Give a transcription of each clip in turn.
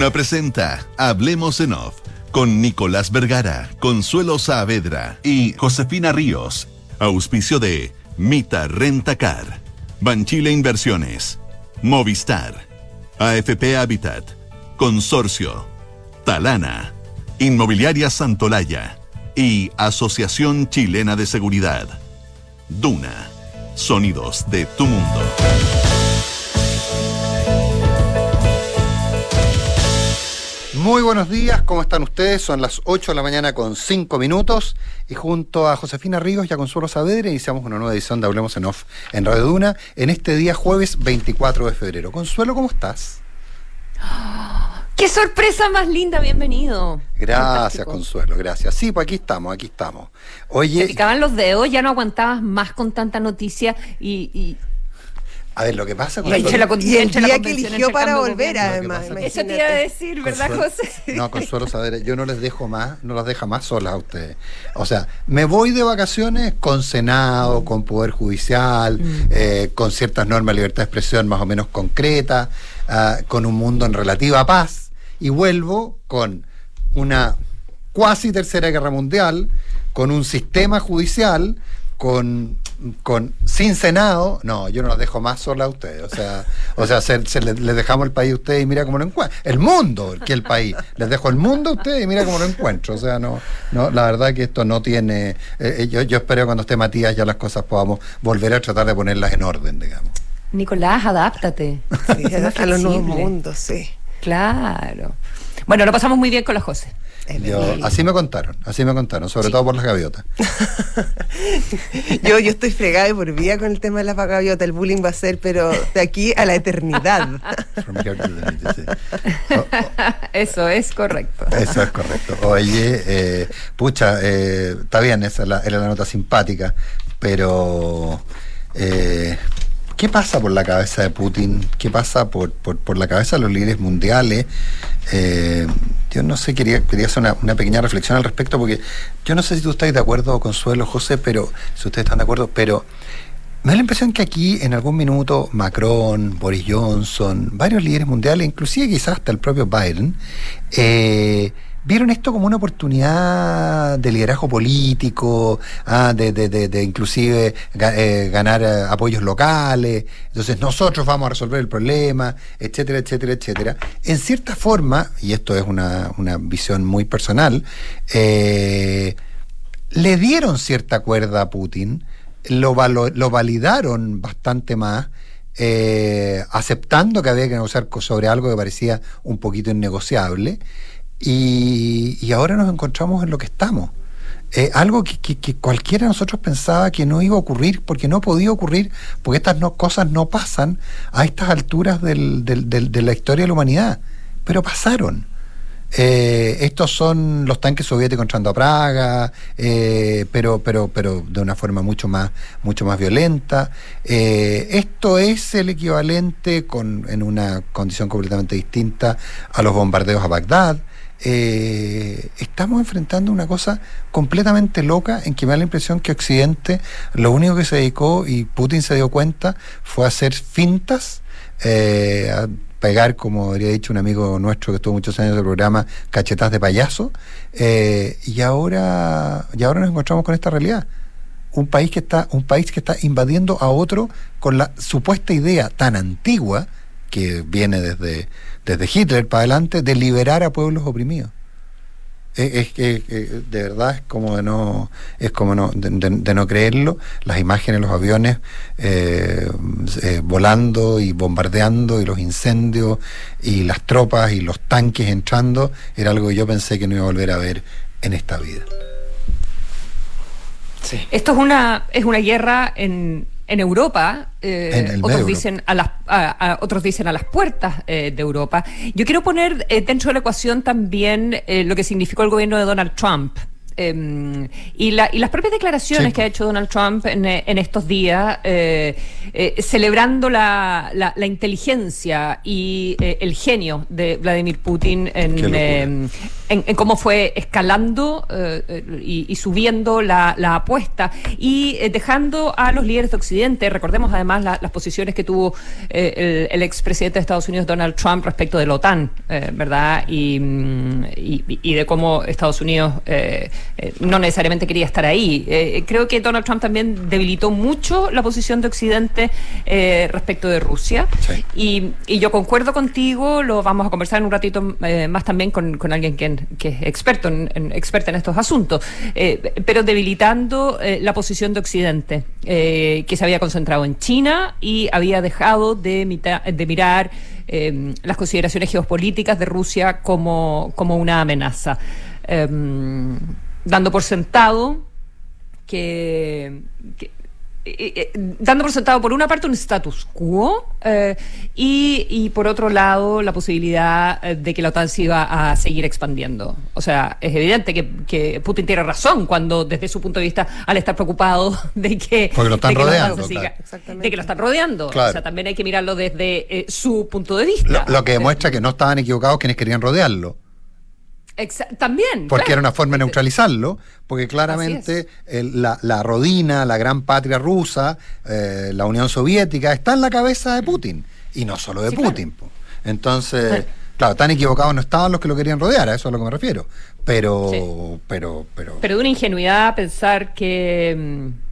Duna presenta Hablemos en Off con Nicolás Vergara, Consuelo Saavedra y Josefina Ríos. Auspicio de Mita Rentacar, Banchile Inversiones, Movistar, AFP Habitat, Consorcio, Talana, Inmobiliaria Santolaya y Asociación Chilena de Seguridad. Duna, sonidos de tu mundo. Muy buenos días, ¿cómo están ustedes? Son las 8 de la mañana con 5 minutos y junto a Josefina Ríos y a Consuelo Saavedra iniciamos una nueva edición de Hablemos en Off en Radio Duna en este día jueves 24 de febrero. Consuelo, ¿cómo estás? ¡Qué sorpresa más linda! Bienvenido. Gracias, Fantástico. Consuelo, gracias. Sí, pues aquí estamos, aquí estamos. Te Oye, picaban los dedos, ya no aguantabas más con tanta noticia y... y a ver, lo que pasa y entre la con- Y el día que eligió para volver, además. Eso te iba a decir, ¿verdad, Consuelo- José? No, Consuelo Saavedra, yo no les dejo más, no las deja más solas a ustedes. O sea, me voy de vacaciones con Senado, con Poder Judicial, Mm. eh, con ciertas normas de libertad de expresión más o menos concretas, ah, con un mundo en relativa paz, y vuelvo con una cuasi tercera guerra mundial, con un sistema judicial, con, con sin Senado, no, yo no las dejo más solas a ustedes. O sea, o sea, se, se le- les dejamos el país a ustedes y mira cómo lo encuentro. El mundo, que el país. Les dejo el mundo a ustedes y mira cómo lo encuentro. O sea, no, no, la verdad que esto no tiene. eh, eh, yo, yo espero que cuando esté Matías ya las cosas podamos volver a tratar de ponerlas en orden, digamos. Nicolás, adáptate. Sí, a los nuevos mundos, sí. Claro. Bueno, lo pasamos muy bien con la José. Yo, así me contaron, así me contaron, sobre todo por las gaviotas. yo, yo estoy fregada y por vida con el tema de la gaviota. El bullying va a ser, pero de aquí a la eternidad. Sí. Oh, Eso es correcto. Eso es correcto. Oye, eh, pucha, eh, está bien, esa la- era la nota simpática, pero eh, ¿qué pasa por la cabeza de Putin? ¿Qué pasa por, por, por la cabeza de los líderes mundiales? Eh, yo no sé, quería, quería hacer una, pequeña reflexión al respecto, porque yo no sé si tú estás de acuerdo, Consuelo, José, pero si ustedes están de acuerdo, pero me da la impresión que aquí en algún minuto Macron, Boris Johnson, varios líderes mundiales, inclusive quizás hasta el propio Biden, eh, vieron esto como una oportunidad de liderazgo político, ah, de, de, de, de inclusive eh, ganar eh, apoyos locales, entonces nosotros vamos a resolver el problema, etcétera, etcétera, etcétera. En cierta forma, y esto es una, una visión muy personal, eh, le dieron cierta cuerda a Putin, lo, lo validaron bastante más, eh, aceptando que había que negociar sobre algo que parecía un poquito innegociable, y, y ahora nos encontramos en lo que estamos. Eh, algo que, cualquiera de nosotros pensaba que no iba a ocurrir, porque no podía ocurrir, porque estas no, cosas no pasan a estas alturas del- del- de la historia de la humanidad, pero pasaron. Eh, estos son los tanques soviéticos entrando a Praga, eh, pero, pero, pero de una forma mucho más, mucho más violenta. Esto es el equivalente, con, en una condición completamente distinta, a los bombardeos a Bagdad. Eh, estamos enfrentando una cosa completamente loca en que me da la impresión que Occidente lo único que se dedicó y Putin se dio cuenta fue a hacer fintas, eh, a pegar, como habría dicho un amigo nuestro que estuvo muchos años en el programa, cachetas de payaso, eh, y ahora, y ahora nos encontramos con esta realidad. Un país que está, un país que está invadiendo a otro con la supuesta idea tan antigua que viene desde, desde Hitler para adelante de liberar a pueblos oprimidos. Es, es que de verdad es como de no es como no de, de- de no creerlo. Las imágenes los aviones eh, eh, volando y bombardeando y los incendios y las tropas y los tanques entrando era algo que yo pensé que no iba a volver a ver en esta vida. Esto es una, es una guerra en, en Europa. eh, En otros, dicen a las, a- a- otros dicen a las puertas eh, de Europa. Yo quiero poner eh, dentro de la ecuación también lo que significó el gobierno de Donald Trump. Eh, y, la- y las propias declaraciones Sí, que ha hecho Donald Trump en, en estos días, celebrando la, la- la inteligencia y el genio de Vladimir Putin Qué en, eh, cómo fue escalando eh, y, subiendo la, apuesta y eh, dejando a los líderes de Occidente, recordemos además las posiciones que tuvo eh, el, expresidente de Estados Unidos, Donald Trump, respecto de la OTAN, ¿verdad? Mm, y, de cómo Estados Unidos no necesariamente quería estar ahí. creo que Donald Trump también debilitó mucho la posición de Occidente respecto de Rusia. Y, yo concuerdo contigo, lo vamos a conversar en un ratito más también con, con alguien que que es experto experta en estos asuntos, eh, pero debilitando eh, la posición de Occidente, eh, que se había concentrado en China y había dejado de, mirar las consideraciones geopolíticas de Rusia como, como una amenaza, em, dando por sentado que eh, dando por sentado por una parte un status quo eh, y, por otro lado la posibilidad de que la OTAN se iba a seguir expandiendo. O sea, es evidente que, Putin tiene razón cuando desde su punto de vista al estar preocupado de que, lo están rodeando, de que lo están rodeando. O sea, también hay que mirarlo desde su punto de vista. Lo, lo que demuestra que no estaban equivocados quienes querían rodearlo también. Porque era una forma de neutralizarlo, porque claramente la, la, rodina, la gran patria rusa, eh, la Unión Soviética, está en la cabeza de Putin. Y no solo de Putin. Entonces, claro, tan equivocados no estaban los que lo querían rodear, a eso es a lo que me refiero. Pero, pero, pero. Pero de una ingenuidad pensar que mm,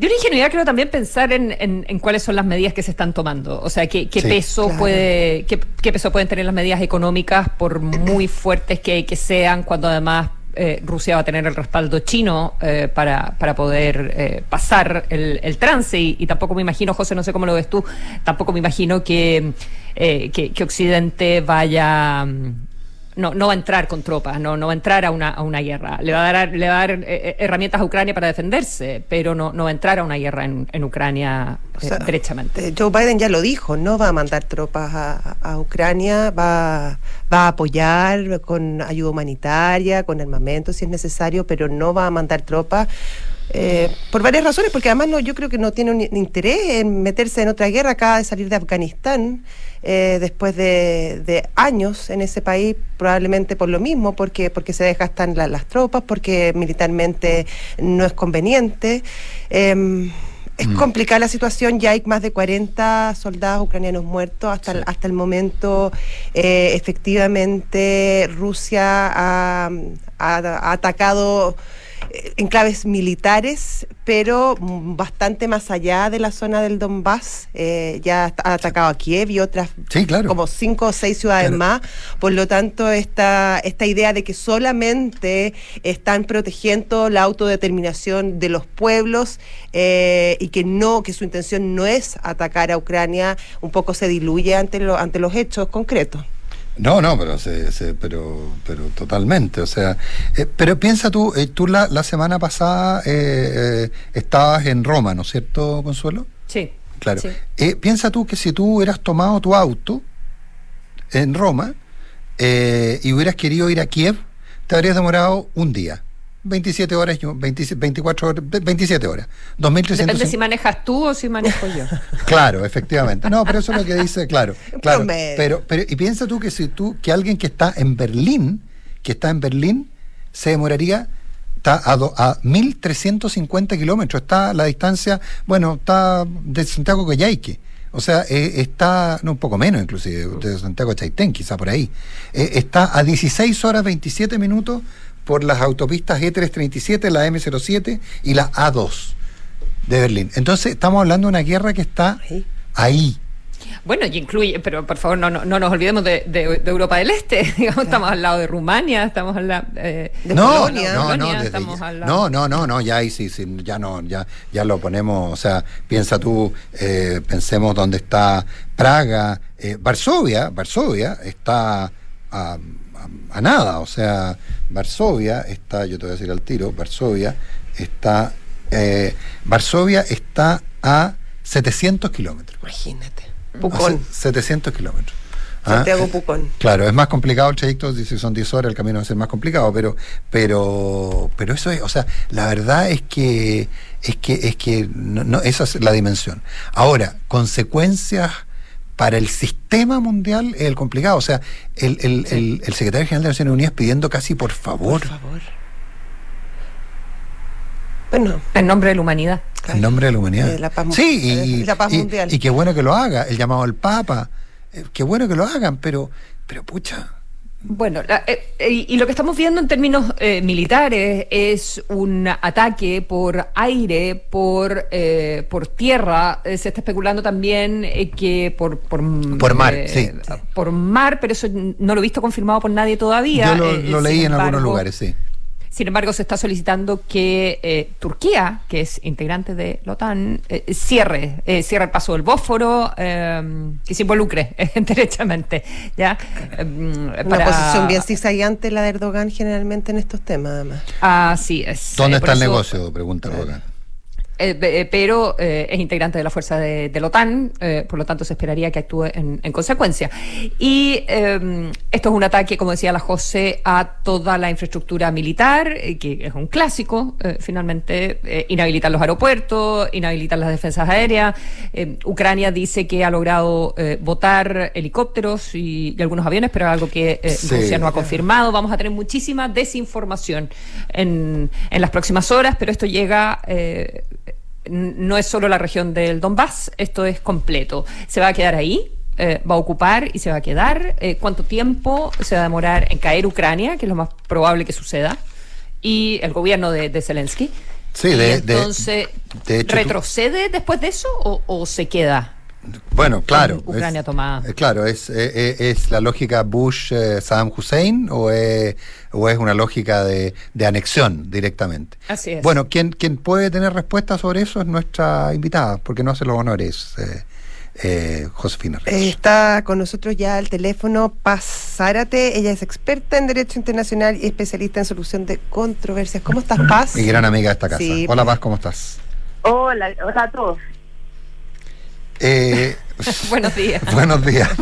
de una ingenuidad creo también pensar en, en, cuáles son las medidas que se están tomando. O sea, qué, qué peso puede, qué, peso pueden tener las medidas económicas por muy fuertes que, que sean, cuando además eh, Rusia va a tener el respaldo chino eh, para, para poder eh, pasar el, el trance y, y, tampoco me imagino, José, no sé cómo lo ves tú, tampoco me imagino que, que, que Occidente vaya no, no va a entrar con tropas, no, no va a entrar a una, a una guerra. Le va a dar, le va a dar eh, eh, herramientas a Ucrania para defenderse, pero no, no va a entrar a una guerra en, en Ucrania eh, derechamente. Joe Biden ya lo dijo, no va a mandar tropas a, a, Ucrania, va, va a apoyar con ayuda humanitaria, con armamento si es necesario, pero no va a mandar tropas. Por varias razones, porque además no, yo creo que no tiene un interés en meterse en otra guerra, acaba de salir de Afganistán. Eh, después de, años en ese país, probablemente por lo mismo, porque, porque se desgastan las tropas, porque militarmente no es conveniente. Em, es mm. complicada la situación, ya hay más de 40 soldados ucranianos muertos hasta, el, hasta el momento. Eh, efectivamente, Rusia ha, ha atacado enclaves militares, pero bastante más allá de la zona del Donbass. Eh, ya ha atacado a Kiev y otras como cinco o seis ciudades más. Por lo tanto, esta, esta idea de que solamente están protegiendo la autodeterminación de los pueblos eh, y que no, que su intención no es atacar a Ucrania, un poco se diluye ante, lo, ante los hechos concretos. No, no, pero pero, pero totalmente. O sea, eh, pero piensa tú, eh, tú la, la, semana pasada eh, estabas en Roma, ¿no es cierto, Consuelo? Sí. Claro. piensa tú que si tú hubieras tomado tu auto en Roma y hubieras querido ir a Kiev, te habrías demorado un día. 27 horas, 24 horas, 27 horas. 2300. Depende si manejas tú o si manejo yo. claro, efectivamente. No, pero eso es lo que dice, claro. claro pero, pero, y piensa tú que si tú, que alguien que está en Berlín, que está en Berlín, se demoraría está a, a 1.350 kilómetros. Está la distancia, bueno, está de Santiago Coyhaique. O sea, eh, está, no, un poco menos inclusive, de Santiago Chaitén, quizá por ahí. Eh, está a 16 horas 27 minutos por las autopistas E337, la M07 y la A2 de Berlín. Entonces, estamos hablando de una guerra que está ahí. Bueno, y incluye, pero por favor no, no, nos olvidemos de, Europa del Este, digamos, estamos al lado de Rumania, estamos al lado eh, de no, Polonia, no, no, no, no, no, no, ya ahí sí, sí, ya no, ya, ya lo ponemos, o sea, piensa tú, eh, pensemos dónde está Praga, eh, Varsovia, Varsovia está a a nada. O sea, Varsovia está, yo te voy a decir al tiro, Varsovia está, eh, Varsovia está a 700 kilómetros. Imagínate. Pucón. 700 kilómetros. ¿Ah? Santiago Pucón. Claro, es más complicado el trayecto, si son 10 horas, el camino va a ser más complicado, pero, pero, pero eso es, o sea, la verdad es que, es que, es que no, esa es la dimensión. Ahora, consecuencias para el sistema mundial es el complicado. O sea, el, el, el, el secretario general de Naciones Unidas pidiendo casi por favor. Por favor. Bueno, En nombre de la humanidad. En nombre de la humanidad. Eh, la paz mu- sí, y, la paz y- mundial. y qué bueno que lo haga, el llamado al Papa. Eh, qué bueno que lo hagan, pero, pero pucha. Bueno, la- eh, eh, y, lo que estamos viendo en términos eh, militares es un ataque por aire, por eh, por tierra. Eh, se está especulando también eh, que por por, Por mar, sí. por mar, pero eso no lo he visto confirmado por nadie todavía. Yo lo, leí en algunos lugares, sí. Sin embargo, se está solicitando que eh, Turquía, que es integrante de la OTAN, eh, cierre, eh, cierre el paso del Bósforo, eh, que se involucre eh, derechamente. ¿ya? Eh, una para- posición bien zigzagueante la de Erdogan generalmente en estos temas, además. Así es. ¿Dónde Eh, está el eso- negocio? Pregunta Rogan. Eh, eh, pero eh, es integrante de la fuerza de, de la OTAN, eh, por lo tanto se esperaría que actúe en, en consecuencia. Y eh, esto es un ataque, como decía la José, a toda la infraestructura militar, que es un clásico, finalmente, inhabilitar los aeropuertos, inhabilitar las defensas aéreas. Ucrania dice que ha logrado votar helicópteros y, y algunos aviones, pero es algo que Sí. Rusia no ha confirmado. Vamos a tener muchísima desinformación en, en las próximas horas, pero esto llega. No es solo la región del Donbass, esto es completo. Se va a quedar ahí, eh, va a ocupar y se va a quedar. Eh, ¿Cuánto tiempo se va a demorar en caer Ucrania, que es lo más probable que suceda? Y el gobierno de, de Zelensky. Sí, de- entonces, de hecho, tú- ¿retrocede después de eso o, o se queda? Bueno, claro. Ucrania es, tomada. eh, claro, es, eh, eh, es la lógica Bush-Saddam Hussein o es, o es una lógica de, de anexión directamente. Así es. Bueno, quien, quien puede tener respuesta sobre eso es nuestra invitada, porque no hace los honores, eh, eh, Josefina. Eh, está con nosotros ya al teléfono Paz Zárate. Ella es experta en Derecho Internacional y especialista en solución de controversias. ¿Cómo estás, Paz? Mi gran amiga de esta casa. Sí. Hola Paz, ¿cómo estás? Hola, hola a todos. Eh, Buenos días. buenos días.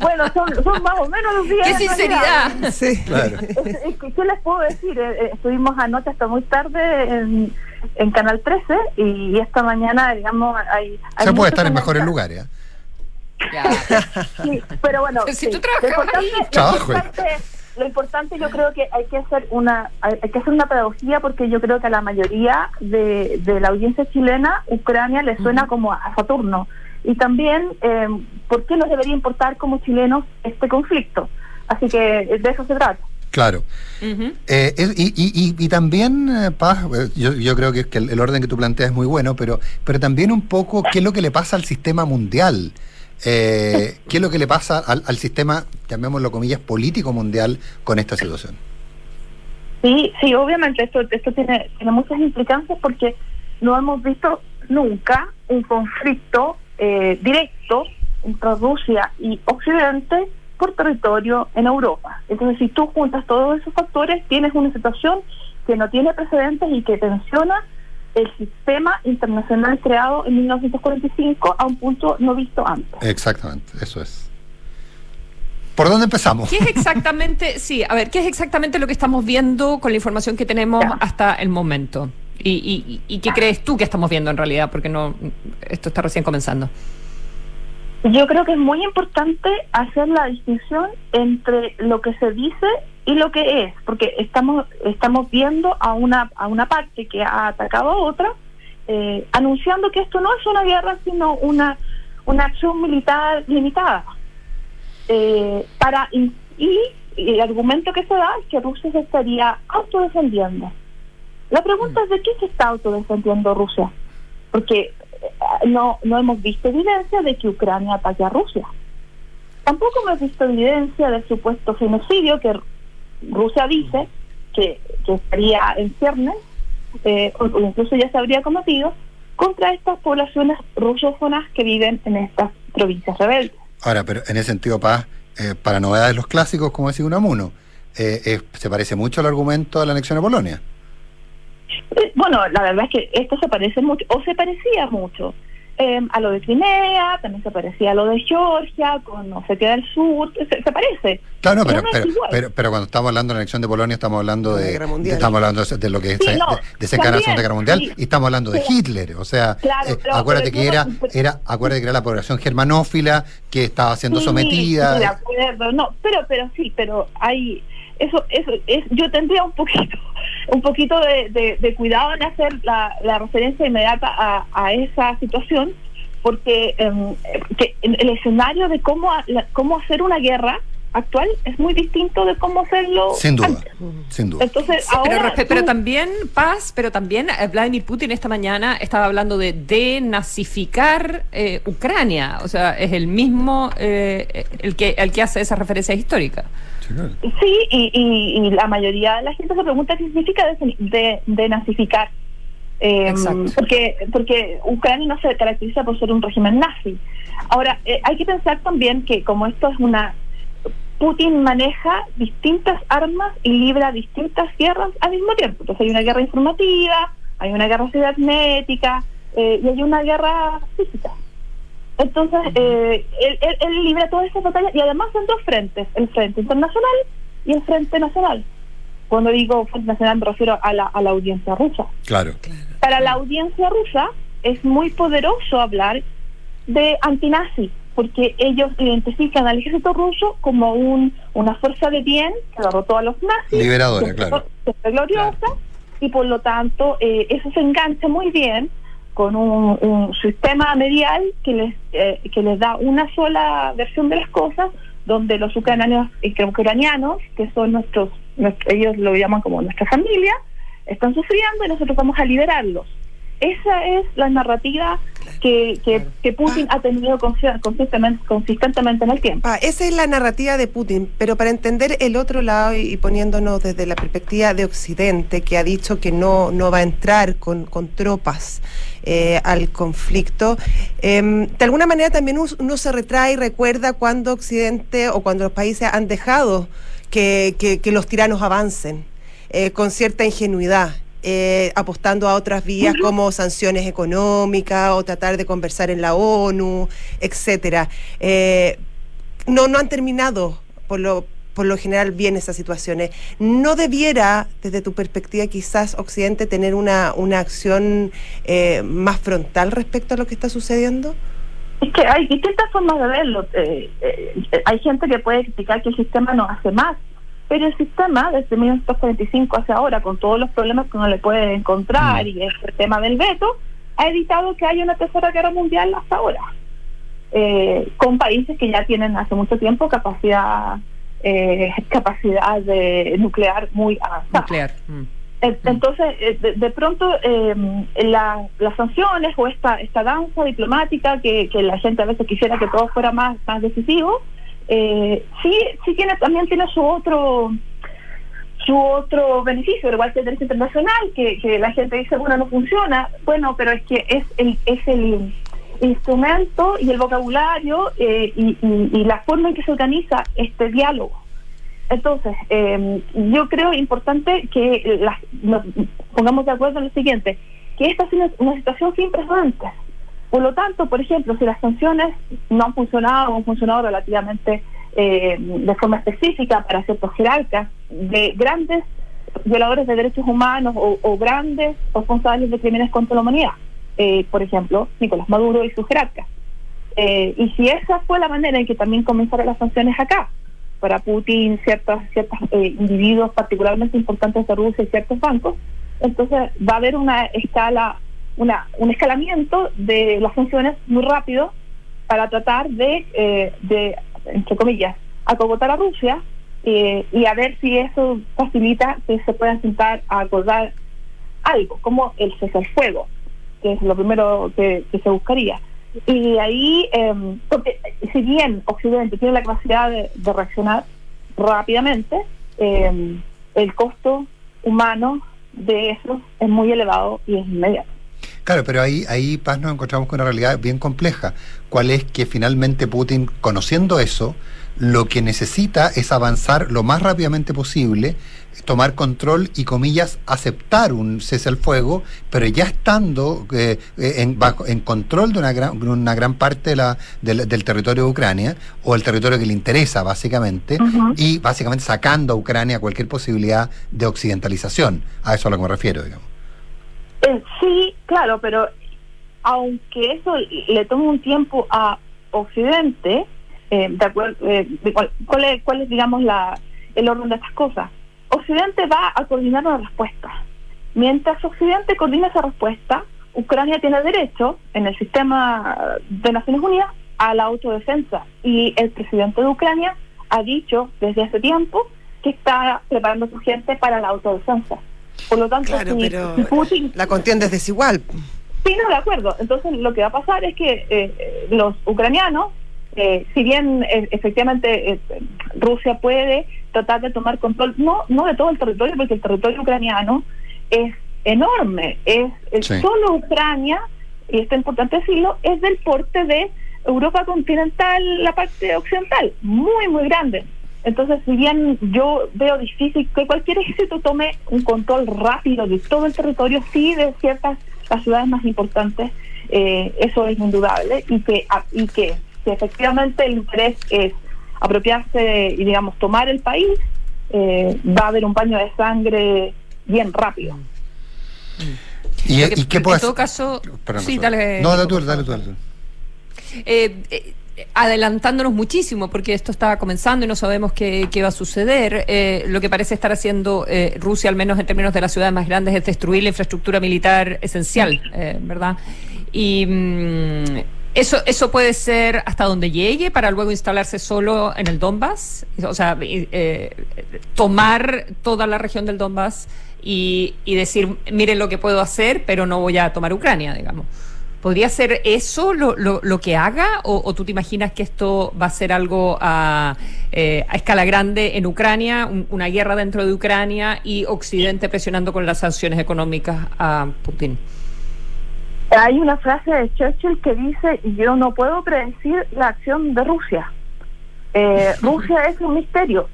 Bueno, son, son más o menos los días. ¡Qué sinceridad! realidad. Sí. Claro. ¿Qué les puedo decir? Eh, eh, Estuvimos anoche hasta muy tarde en, en Canal 13 y esta mañana, digamos, hay... hay Se puede estar en mejores lugares. ¿eh? Ya. Sí, pero bueno, Si sí. tú trabajas ahí. Trabajo lo importante yo creo que hay que hacer una hay que hacer una pedagogía porque yo creo que a la mayoría de, de la audiencia chilena Ucrania le suena como a Saturno y también eh, por qué nos debería importar como chilenos este conflicto así que de eso se trata Claro. Ujú. Eh, es- y, y- y- y también, eh, Paz, eh, yo, yo creo que, que el, el orden que tú planteas es muy bueno, pero, pero también un poco qué es lo que le pasa al sistema mundial. Eh, ¿Qué es lo que le pasa al, al sistema, llamémoslo comillas, político mundial con esta situación? Sí, sí, obviamente esto, esto tiene, tiene muchas implicancias porque no hemos visto nunca un conflicto eh, directo entre Rusia y Occidente por territorio en Europa. Entonces, si tú juntas todos esos factores, tienes una situación que no tiene precedentes y que tensiona el sistema internacional creado en 1945 a un punto no visto antes. Exactamente, eso es. ¿Por dónde empezamos? ¿Qué es exactamente, sí, a ver, qué es exactamente lo que estamos viendo con la información que tenemos Ya. hasta el momento? ¿Y, y, y qué crees tú que estamos viendo en realidad? Porque no, esto está recién comenzando. Yo creo que es muy importante hacer la distinción entre lo que se dice y lo que es, porque estamos estamos viendo a una a una parte que ha atacado a otra, eh, anunciando que esto no es una guerra, sino una una acción militar limitada. Eh, para y, el argumento que se da es que Rusia se estaría autodefendiendo. La pregunta es de qué se está autodefendiendo Rusia, porque eh, no, no hemos visto evidencia de que Ucrania ataque a Rusia. Tampoco hemos visto evidencia del supuesto genocidio que Rusia dice que, que estaría en ciernes, eh, o, o incluso ya se habría cometido, contra estas poblaciones rusófonas que viven en estas provincias rebeldes. Ahora, pero en ese sentido, Paz, eh, para novedades los clásicos, como decía Unamuno, eh, eh, se parece mucho al argumento de la anexión de Polonia. Eh, Bueno, la verdad es que esto se parece mucho, o se parecía mucho. Eh, a lo de Crimea, también se parecía a lo de Georgia, con Osetia del Sur, se, se parece. Claro, pero, no pero, pero, pero cuando estamos hablando de la elección de Polonia, estamos hablando De estamos hablando de, lo que es Sí, no, de, desencadenar la Segunda Guerra Mundial sí. y estamos hablando de Sí. Hitler, o sea, Claro, eh, pero- acuérdate pero que era, no- era, acuérdate que era la población germanófila que estaba siendo Sí, sometida. sí, de acuerdo, no, pero pero sí, pero hay eso eso es yo tendría un poquito un poquito de, de- de cuidado en hacer la, la referencia inmediata a, a esa situación porque em, que el escenario de cómo la- cómo hacer una guerra actual es muy distinto de cómo hacerlo sin duda, antes. sin duda. Entonces, Sí, ahora pero tú- también, Paz, pero también eh, Vladimir Putin esta mañana estaba hablando de denazificar eh, Ucrania. O sea, es el mismo eh, el, que, el que hace esa referencia histórica. Sí, claro. Sí, y, y- y la mayoría de la gente se pregunta qué significa de, de, denazificar. Eh, Exacto. porque porque Ucrania no se caracteriza por ser un régimen nazi. Ahora, eh, hay que pensar también que como esto es una... Putin maneja distintas armas y libra distintas guerras al mismo tiempo. Entonces hay una guerra informativa, hay una guerra cibernética eh, y hay una guerra física. Entonces, eh, él, él- él libra todas esas batallas y además son dos frentes, el frente internacional y el frente nacional. Cuando digo frente nacional me refiero a la, a la audiencia rusa. Claro. Para la audiencia rusa es muy poderoso hablar de antinazi, porque ellos identifican al ejército ruso como un, una fuerza de bien que derrotó a los nazis, Liberadora, que claro. que fue gloriosa, y por lo tanto eh, eso se engancha muy bien con un, un sistema medial que les eh, que les da una sola versión de las cosas donde los ucranianos ucranianos que son nuestros, nuestros- ellos lo llaman como nuestra familia están sufriendo y nosotros vamos a liberarlos. Esa es la narrativa que, que, que Putin ha tenido consi- consistentemente, consistentemente en el tiempo. Ah, esa es la narrativa de Putin, pero para entender el otro lado y, y poniéndonos desde la perspectiva de Occidente, que ha dicho que no, no va a entrar con, con tropas eh, al conflicto, em, de alguna manera también uno se retrae y recuerda cuando Occidente o cuando los países han dejado que, que- que los tiranos avancen eh, con cierta ingenuidad. eh, apostando a otras vías como sanciones económicas o tratar de conversar en la ONU, etcétera. Eh, no, no han terminado por lo, por lo general bien esas situaciones. ¿No debiera, desde tu perspectiva, quizás Occidente tener una, una acción eh, más frontal respecto a lo que está sucediendo? Es que hay distintas formas de verlo. Eh, eh, eh, hay gente que puede criticar que el sistema no hace más, pero el sistema desde 1945 hacia ahora, con todos los problemas que uno le puede encontrar y este tema del veto, ha evitado que haya una tercera guerra mundial hasta ahora, eh, con países que ya tienen hace mucho tiempo capacidad eh, capacidad de nuclear muy avanzada. Nuclear. Mm. Eh, Entonces, eh, de, de pronto, eh, la- las sanciones o esta esta danza diplomática que, que la gente a veces quisiera que todo fuera más más decisivo, eh, sí sí tiene también tiene su otro su otro beneficio, igual que el derecho internacional, que, que la gente dice, bueno, no funciona, bueno, pero es que es el es el instrumento y el vocabulario eh, y, la forma en que se organiza este diálogo. Entonces, eh, yo creo importante que nos pongamos de acuerdo en lo siguiente, que esta es una, una situación sin precedentes. Por lo tanto, por ejemplo, si las sanciones no han funcionado o han funcionado relativamente eh, de forma específica para ciertos jerarcas de grandes violadores de derechos humanos o, o grandes responsables de crímenes contra la humanidad, eh, por ejemplo, Nicolás Maduro y sus jerarcas. Eh, y si esa fue la manera en que también comenzaron las sanciones acá, para Putin, ciertos, ciertos eh, individuos particularmente importantes de Rusia y ciertos bancos, entonces va a haber una escala, una, un escalamiento de las sanciones muy rápido para tratar de, eh, entre comillas, acogotar a Rusia eh, y a ver si eso facilita que se puedan sentar a acordar algo, como el cese al fuego, que es lo primero que, se buscaría. Y ahí, eh, porque si bien Occidente tiene la capacidad de, de reaccionar rápidamente, eh, el costo humano de eso es muy elevado y es inmediato. Claro, pero ahí, ahí Paz, nos encontramos con una realidad bien compleja. ¿Cuál es que finalmente Putin, conociendo eso, lo que necesita es avanzar lo más rápidamente posible, tomar control y, comillas, aceptar un cese al fuego, pero ya estando eh, eh, en, bajo, en control de una gran, una gran parte de la, del, del territorio de Ucrania, o el territorio que le interesa, básicamente, y básicamente sacando a Ucrania cualquier posibilidad de occidentalización. A eso a lo que me refiero, digamos. Eh, sí, claro, pero aunque eso le tome un tiempo a Occidente, eh, de acuerdo, eh, de cuál, cuál es, cuál es, digamos, la, el orden de estas cosas? Occidente va a coordinar una respuesta. Mientras Occidente coordina esa respuesta, Ucrania tiene derecho en el sistema de Naciones Unidas a la autodefensa. Y el presidente de Ucrania ha dicho desde hace tiempo que está preparando a su gente para la autodefensa. Por lo tanto, Claro, si- pero si Putin la contienda es desigual. Sí, no, de acuerdo. Entonces, lo que va a pasar es que eh, eh, los ucranianos, eh, si bien eh, efectivamente eh, Rusia puede tratar de tomar control, no, no de todo el territorio, porque el territorio ucraniano es enorme, es, es Sí. solo Ucrania, y esto es importante decirlo, es del porte de Europa continental, la parte occidental, muy, muy grande. Entonces, si bien yo veo difícil que cualquier ejército tome un control rápido de todo el territorio, sí de ciertas las ciudades más importantes, eh, eso es indudable, y que, y que si efectivamente el interés es apropiarse y, digamos, tomar el país, eh, va a haber un baño de sangre bien rápido. ¿Y, que- y qué puede en todo caso, Perdón, sí, Consuelo. dale. No, dale tú, dale tú, favor. dale tú. Eh, eh, adelantándonos muchísimo, porque esto está comenzando y no sabemos qué, qué va a suceder. Eh, lo que parece estar haciendo eh, Rusia, al menos en términos de las ciudades más grandes, es destruir la infraestructura militar esencial, eh, ¿verdad? Y mm, eso, eso puede ser hasta donde llegue para luego instalarse solo en el Donbass, o sea, eh, tomar toda la región del Donbass y, y decir, miren lo que puedo hacer, pero no voy a tomar Ucrania, digamos. ¿Podría ser eso lo, lo, lo que haga? O, o tú te imaginas que esto va a ser algo a, eh, a escala grande en Ucrania, un- una guerra dentro de Ucrania y Occidente presionando con las sanciones económicas a Putin? Hay una frase de Churchill que dice, yo no puedo predecir la acción de Rusia. Eh, Rusia es un misterio.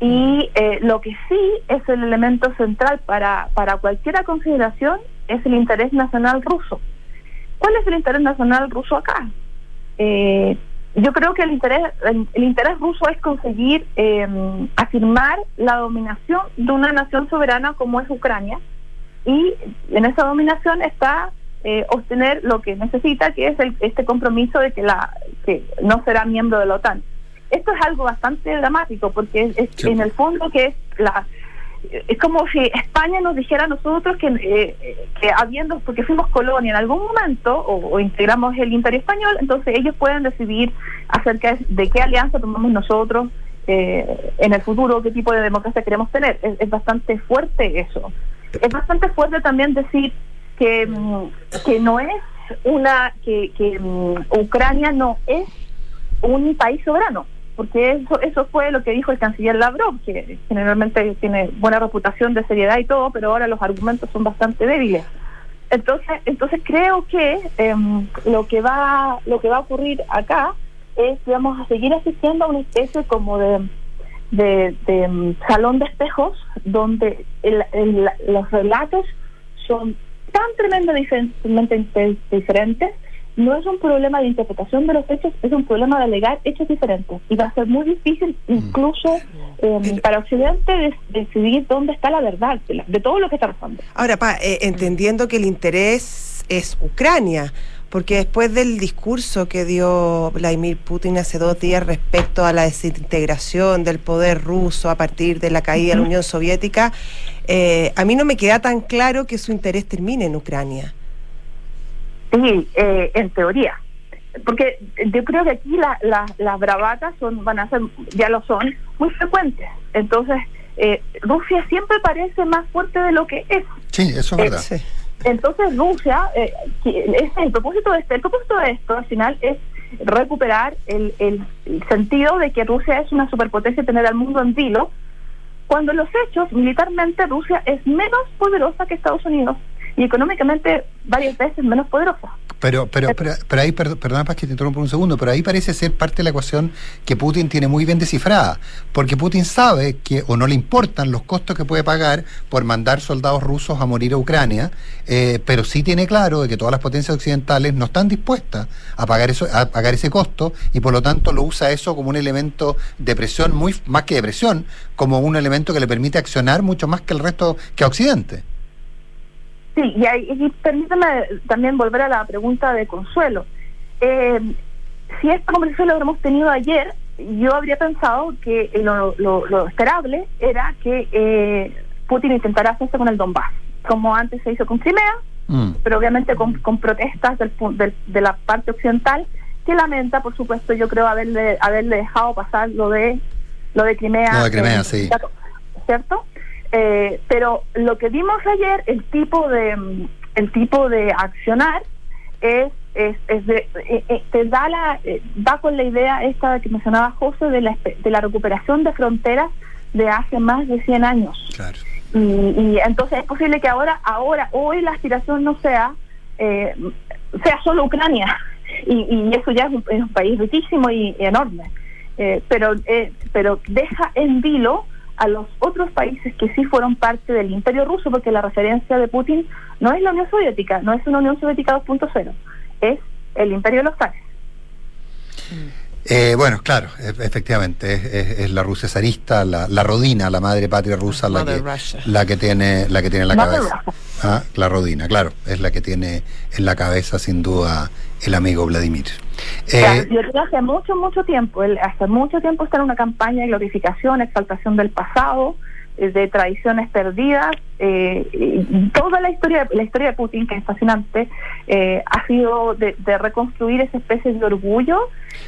Y eh, lo que sí es el elemento central para, para cualquier consideración es el interés nacional ruso. ¿Cuál es el interés nacional ruso acá? Eh, yo creo que el interés, el, el interés ruso es conseguir eh, afirmar la dominación de una nación soberana como es Ucrania y en esa dominación está eh, obtener lo que necesita, que es el, este compromiso de que la que no será miembro de la OTAN. Esto es algo bastante dramático porque es, es Sí. en el fondo que es la es como si España nos dijera a nosotros que, eh, que habiendo, porque fuimos colonia en algún momento o, o integramos el imperio español, entonces ellos pueden decidir acerca de, de qué alianza tomamos nosotros eh, en el futuro, qué tipo de democracia queremos tener. Es, es bastante fuerte eso. Es bastante fuerte también decir que, mm, que no es una, que, que mm, Ucrania no es un país soberano porque eso eso fue lo que dijo el canciller Lavrov, que generalmente tiene buena reputación de seriedad y todo, pero ahora los argumentos son bastante débiles. Entonces, entonces creo que em, lo que va lo que va a ocurrir acá es que vamos a seguir asistiendo a una especie como de de, em, salón de espejos donde el- los relatos son tan tremendamente diferentes no es un problema de interpretación de los hechos, es un problema de alegar hechos diferentes. Y va a ser muy difícil, incluso eh, Pero- para Occidente, de- decidir dónde está la verdad de, la- de todo lo que está pasando. Ahora, pa, eh, entendiendo que el interés es Ucrania, porque después del discurso que dio Vladimir Putin hace dos días respecto a la desintegración del poder ruso a partir de la caída de la Unión Soviética, eh, a mí no me queda tan claro que su interés termine en Ucrania. Sí, eh, en teoría. Porque yo creo que aquí la- la- las bravatas son, van a ser, ya lo son, muy frecuentes. Entonces, eh, Rusia siempre parece más fuerte de lo que es. Sí, eso es Eh, verdad. Sí. Entonces Rusia, eh, el propósito de este, el propósito de esto al final es recuperar el, el- el sentido de que Rusia es una superpotencia y tener al mundo en vilo, cuando en los hechos militarmente Rusia es menos poderosa que Estados Unidos. Y económicamente varias veces menos poderosa. Pero, pero, pero, pero ahí, perdón, para que te interrumpa un segundo, pero ahí parece ser parte de la ecuación que Putin tiene muy bien descifrada, porque Putin sabe que, o no le importan los costos que puede pagar por mandar soldados rusos a morir a Ucrania, eh, pero sí tiene claro de que todas las potencias occidentales no están dispuestas a pagar eso, a pagar ese costo, y por lo tanto lo usa eso como un elemento de presión, muy más que de presión, como un elemento que le permite accionar mucho más que el resto, que a Occidente. Sí, y, ahí, y permítame también volver a la pregunta de Consuelo. Eh, si esta conversación la hubiéramos tenido ayer, yo habría pensado que lo, lo, lo esperable era que eh, Putin intentara hacerse con el Donbass, como antes se hizo con Crimea, Mm. pero obviamente con, con protestas del, del- de la parte occidental, que lamenta, por supuesto, yo creo haberle haberle dejado pasar lo de lo de Crimea. Lo de Crimea, eh, sí. ¿Cierto? Eh, pero lo que vimos ayer, el tipo de mm, el tipo de accionar es, es, es de, eh, eh, te da la eh, va con la idea esta que mencionaba José de la de la recuperación de fronteras de hace más de 100 años. Claro. y, y entonces es posible que ahora ahora hoy la aspiración no sea eh, sea solo Ucrania. Y, y eso ya es un, es un país riquísimo y, y enorme. Eh, pero eh, pero deja en vilo a los otros países que sí fueron parte del imperio ruso porque la referencia de Putin no es la Unión Soviética no es una Unión Soviética 2.0 es el imperio de los zares Eh, bueno, claro, e- efectivamente, es, es- es la Rusia zarista, la, la rodina, la madre patria rusa, la que, la que tiene, la que tiene en la cabeza. Ah, la rodina, claro, es la que tiene en la cabeza sin duda el amigo Vladimir. Eh, yo creo que hace mucho, mucho tiempo, él hace mucho tiempo está en una campaña de glorificación, exaltación del pasado, eh, de tradiciones perdidas. eh, y toda la historia, la historia de Putin, que es fascinante, eh, ha sido de, de reconstruir esa especie de orgullo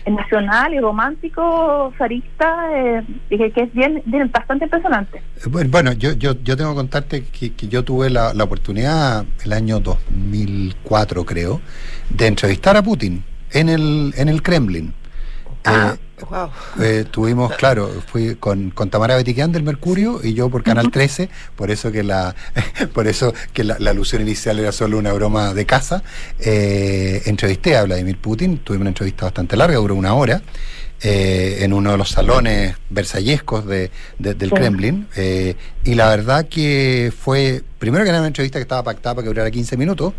nacional y romántico zarista, eh, que, que es bien, bien bastante impresionante. Bueno, bueno, yo, yo, yo tengo que contarte que, que yo tuve la, la oportunidad el año 2004, creo, de entrevistar a Putin en el, en el Kremlin. Ah, Eh, wow. eh, tuvimos, claro, fui con, con Tamara Betiquian del Mercurio y yo por Canal 13, por eso que la por eso que la, la alusión inicial era solo una broma de casa. Eh, entrevisté a Vladimir Putin, tuvimos una entrevista bastante larga, duró una hora. eh, en uno de los salones versallescos de, de- del Sí. Kremlin eh, y la verdad que fue primero que era una entrevista que estaba pactada para que durara 15 minutos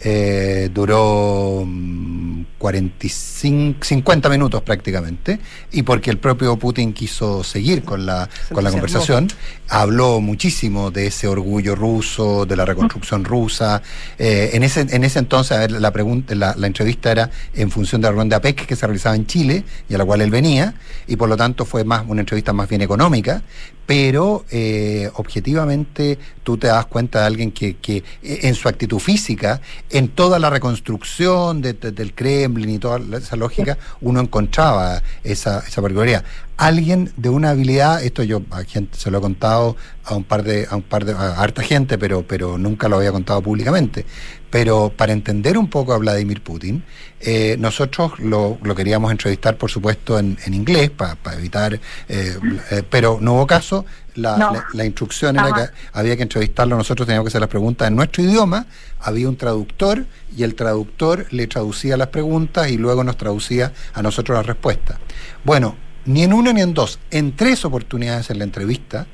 eh, duró mm, 45, 50 minutos prácticamente, y porque el propio Putin quiso seguir con la, Se con la conversación, habló muchísimo de ese orgullo ruso, de la reconstrucción rusa. Eh, en, ese, en ese entonces, a ver, la, pregunta, la, entrevista era en función de la reunión de que se realizaba en Chile y a la cual él venía, y por lo tanto fue más una entrevista más bien económica, pero eh, objetivamente tú te das cuenta de alguien que, que eh, en su actitud física, en toda la reconstrucción de- de- del Kremlin y toda esa lógica, uno encontraba esa, esa particularidad. Alguien de una habilidad, esto yo a gente, se lo he contado a un par de, a un par de, a harta gente, pero, pero nunca lo había contado públicamente. Pero para entender un poco a Vladimir Putin, eh, nosotros lo, lo queríamos entrevistar, por supuesto, en, en inglés, para evitar, eh, eh, pero no hubo caso. La, No. la- la instrucción era que había que entrevistarlo, nosotros teníamos que hacer las preguntas en nuestro idioma, había un traductor y el traductor le traducía las preguntas y luego nos traducía a nosotros las respuestas. Bueno, ni en una ni en dos, en tres oportunidades en la entrevista,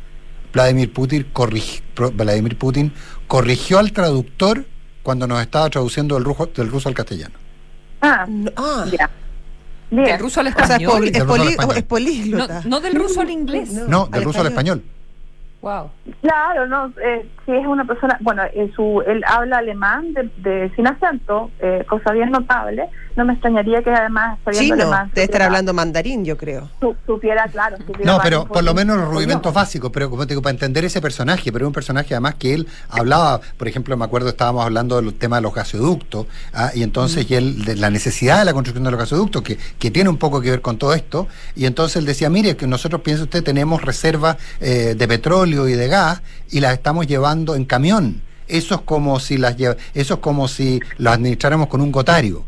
Vladimir Putin, corrigi- Vladimir Putin corrigió al traductor cuando nos estaba traduciendo del ruso, del ruso al castellano. Ah, No, ah. ya. Del ruso al O sea, es, español. poli- es, poli- español. es políglota. no, no del ruso al inglés. No. No, del al ruso al español. Wow. Claro, no, eh, si es una persona, bueno, eh, su, él habla alemán de, de- sin acento, eh, cosa bien notable. No me extrañaría que además sabiendo Chino, alemán debe estar hablando mandarín, yo creo. su- supiera, claro. supiera No, pero por lo menos los rudimentos básicos, pero como te digo, para entender ese personaje, pero es un personaje además que él hablaba, por ejemplo, me acuerdo estábamos hablando del tema de los gasoductos, ah, y entonces y él, de la necesidad de la construcción de los gasoductos, que, que tiene un poco que ver con todo esto, y entonces él decía, mire, que nosotros, piense usted, tenemos reservas eh, de petróleo y de gas, y las estamos llevando en camión. Eso es como si las lle- eso es como si las administráramos con un gotario.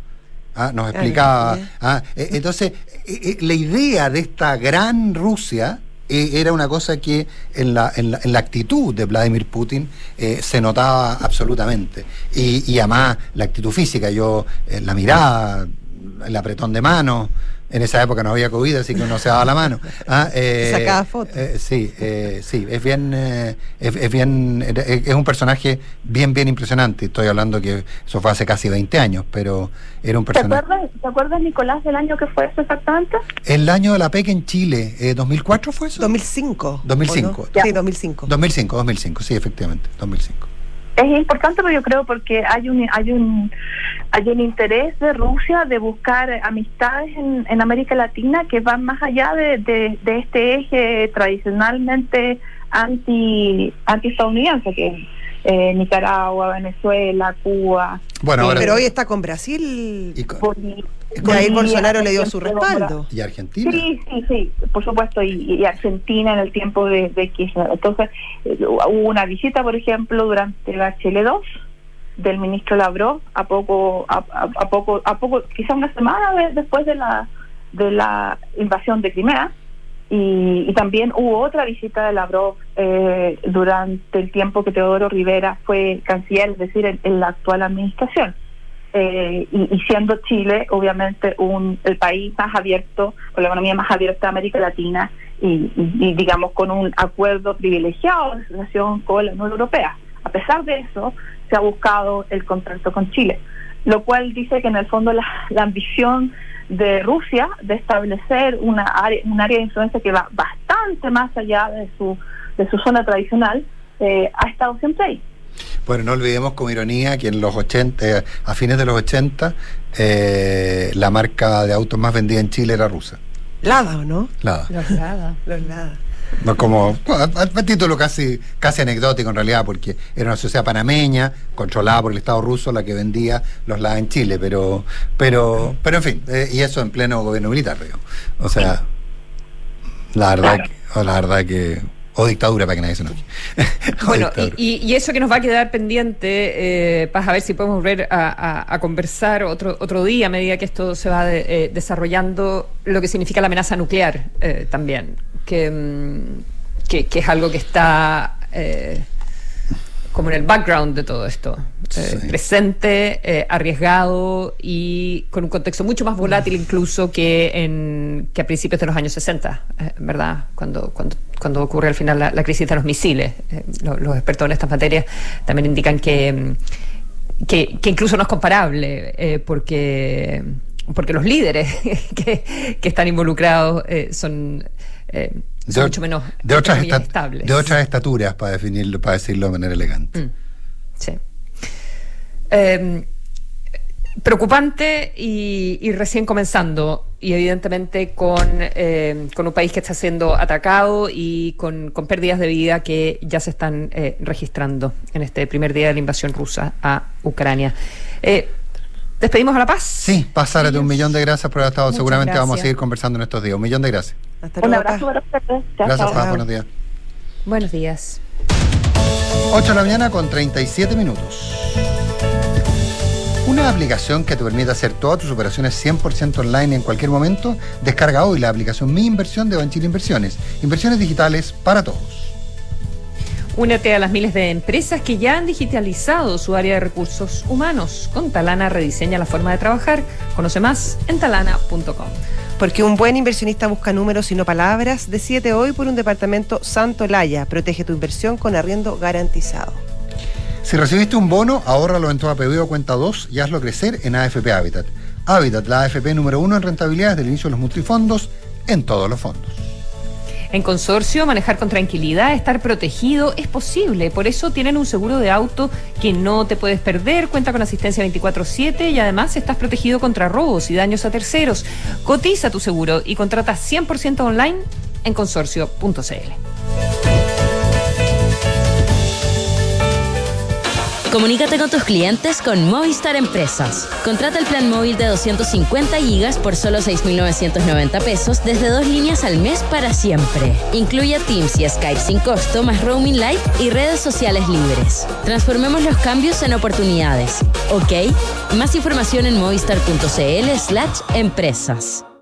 Ah, nos explicaba. ah, eh, entonces, eh, eh, la idea de esta gran Rusia era una cosa que en la, en la, en la actitud de Vladimir Putin eh, se notaba absolutamente. Y, y además la actitud física, yo, eh, la mirada, el apretón de mano. En esa época no había COVID, así que uno se daba la mano. Ah, eh, Sacaba fotos. eh, sí, eh, sí, es bien, eh, es, es bien, es, es un personaje bien, bien impresionante. Estoy hablando que eso fue hace casi 20 años, pero era un ¿Te personaje. acuerdas, ¿Te acuerdas, Nicolás, del año que fue eso exactamente? El año de la PEC en Chile, eh, ¿2004 fue eso? 2005. 2005. ¿o no? Sí, 2005. 2005, 2005, sí, efectivamente, 2005. Es importante, pero yo creo porque hay un hay un hay un interés de Rusia de buscar amistades en, en América Latina que van más allá de, de, de este eje tradicionalmente anti anti estadounidense que eh, Nicaragua, Venezuela, Cuba. Bueno, ahora. Pero hoy está con Brasil. y, con- Boli- Y Jair Bolivia, Bolsonaro le dio su respaldo. y Argentina. Sí, sí, sí, por supuesto, y, y Argentina en el tiempo de, de Kirchner. Entonces, eh, hubo una visita, por ejemplo, durante la HL2 del ministro Lavrov a poco, a, a- a poco, a poco, quizá una semana de- después de la de la invasión de Crimea. Y, y también hubo otra visita de Lavrov eh, durante el tiempo que Teodoro Rivera fue canciller, es decir, en, en la actual administración. Eh, y, y siendo Chile, obviamente, un, el país más abierto, con la economía más abierta de América Latina y, digamos, con un acuerdo privilegiado de relación con la Unión Europea. A pesar de eso, se ha buscado el contacto con Chile, lo cual dice que en el fondo la, la ambición de Rusia de establecer una área, un área de influencia que va bastante más allá de su, de su zona tradicional, eh, ha estado siempre ahí. Bueno, no olvidemos como ironía que en los 80, eh, a fines de los 80, eh, la marca de autos más vendida en Chile era rusa. Lada, ¿o no? Lada. Los nada. Los Lada. No como a, título casi casi anecdótico en realidad porque era una sociedad panameña controlada por el Estado ruso la que vendía los Lada en Chile pero pero pero en fin eh, y eso en pleno gobierno militar digo. o sea la verdad que, o la verdad que o dictadura para que nadie se enoje. Bueno, y, y- y eso que nos va a quedar pendiente, eh, para ver si podemos volver a, a- a conversar otro, otro día a medida que esto se va de- eh, desarrollando, lo que significa la amenaza nuclear eh, también, que, mm, que, que es algo que está eh, como en el background de todo esto. eh, Sí. presente, eh, arriesgado y con un contexto mucho más volátil incluso que en que a principios de los años 60, eh, ¿verdad? Cuando, cuando, cuando ocurre al final la, la crisis de los misiles. Lo- los expertos en estas materias también indican que, mm, que, que incluso no es comparable, porque, porque los líderes que, que están involucrados eh, son, eh, de, mucho menos de otras estables. de otras estaturas para definirlo para decirlo de manera elegante Mm. Sí. Eh, preocupante y, y recién comenzando, y evidentemente con, eh, con un país que está siendo atacado y con, con pérdidas de vida que ya se están eh, registrando en este primer día de la invasión rusa a Ucrania. Eh, ¿Despedimos a La Paz? sí pasárate un millón de gracias por haber estado Muchas seguramente vamos a seguir conversando en estos días un millón de gracias Hasta Un luego. abrazo Paz. para ustedes. Gracias. Paz, buenos días Buenos días. 8 de la mañana con 37 minutos. Una aplicación que te permite hacer todas tus operaciones 100% online en cualquier momento. Descarga hoy la aplicación Mi Inversión de Banchile Inversiones. Inversiones digitales para todos. Únete a las miles de empresas que ya han digitalizado su área de recursos humanos. Con Talana rediseña la forma de trabajar. Conoce más en talana.com. Porque un buen inversionista busca números y no palabras. Decídete hoy por un departamento Santo Laya. Protege tu inversión con arriendo garantizado. Si recibiste un bono, ahórralo en tu APB o cuenta 2 y hazlo crecer en AFP Habitat. Habitat, la AFP número uno en rentabilidad desde el inicio de los multifondos en todos los fondos. En consorcio, manejar con tranquilidad, estar protegido es posible. Por eso tienen un seguro de auto que no te puedes perder, cuenta con asistencia 24/7 y además estás protegido contra robos y daños a terceros. Cotiza tu seguro y contrata 100% online en consorcio.cl. Comunícate con tus clientes con Movistar Empresas. Contrata el plan móvil de 250 gigas por solo 6.990 pesos desde dos líneas al mes para siempre. Incluye Teams y Skype sin costo, más roaming light y redes sociales libres. Transformemos los cambios en oportunidades. ¿Ok? Más información en movistar.cl slash empresas.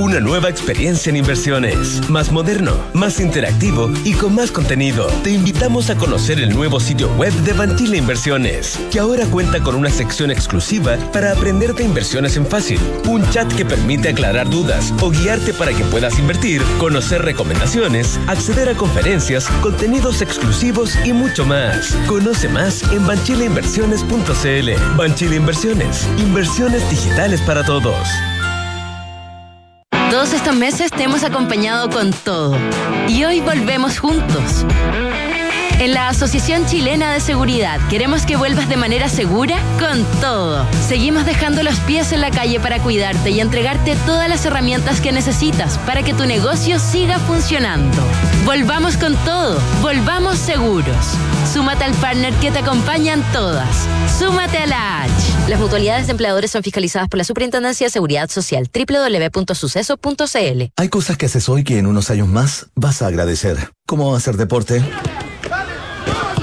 Una nueva experiencia en inversiones, más moderno, más interactivo y con más contenido. Te invitamos a conocer el nuevo sitio web de Banchile Inversiones, que ahora cuenta con una sección exclusiva para aprender de inversiones en fácil, un chat que permite aclarar dudas o guiarte para que puedas invertir, conocer recomendaciones, acceder a conferencias, contenidos exclusivos y mucho más. Conoce más en banchileinversiones.cl. Banchile Inversiones, inversiones digitales para todos. Todos estos meses te hemos acompañado con todo. Y hoy volvemos juntos. En la Asociación Chilena de Seguridad queremos que vuelvas de manera segura con todo. Seguimos dejando los pies en la calle para cuidarte y entregarte todas las herramientas que necesitas para que tu negocio siga funcionando. Volvamos con todo, volvamos seguros. Súmate al partner que te acompaña en todas. Súmate a la H. Las mutualidades de empleadores son fiscalizadas por la Superintendencia de Seguridad Social www.suceso.cl. Hay cosas que haces hoy que en unos años más vas a agradecer. Como hacer deporte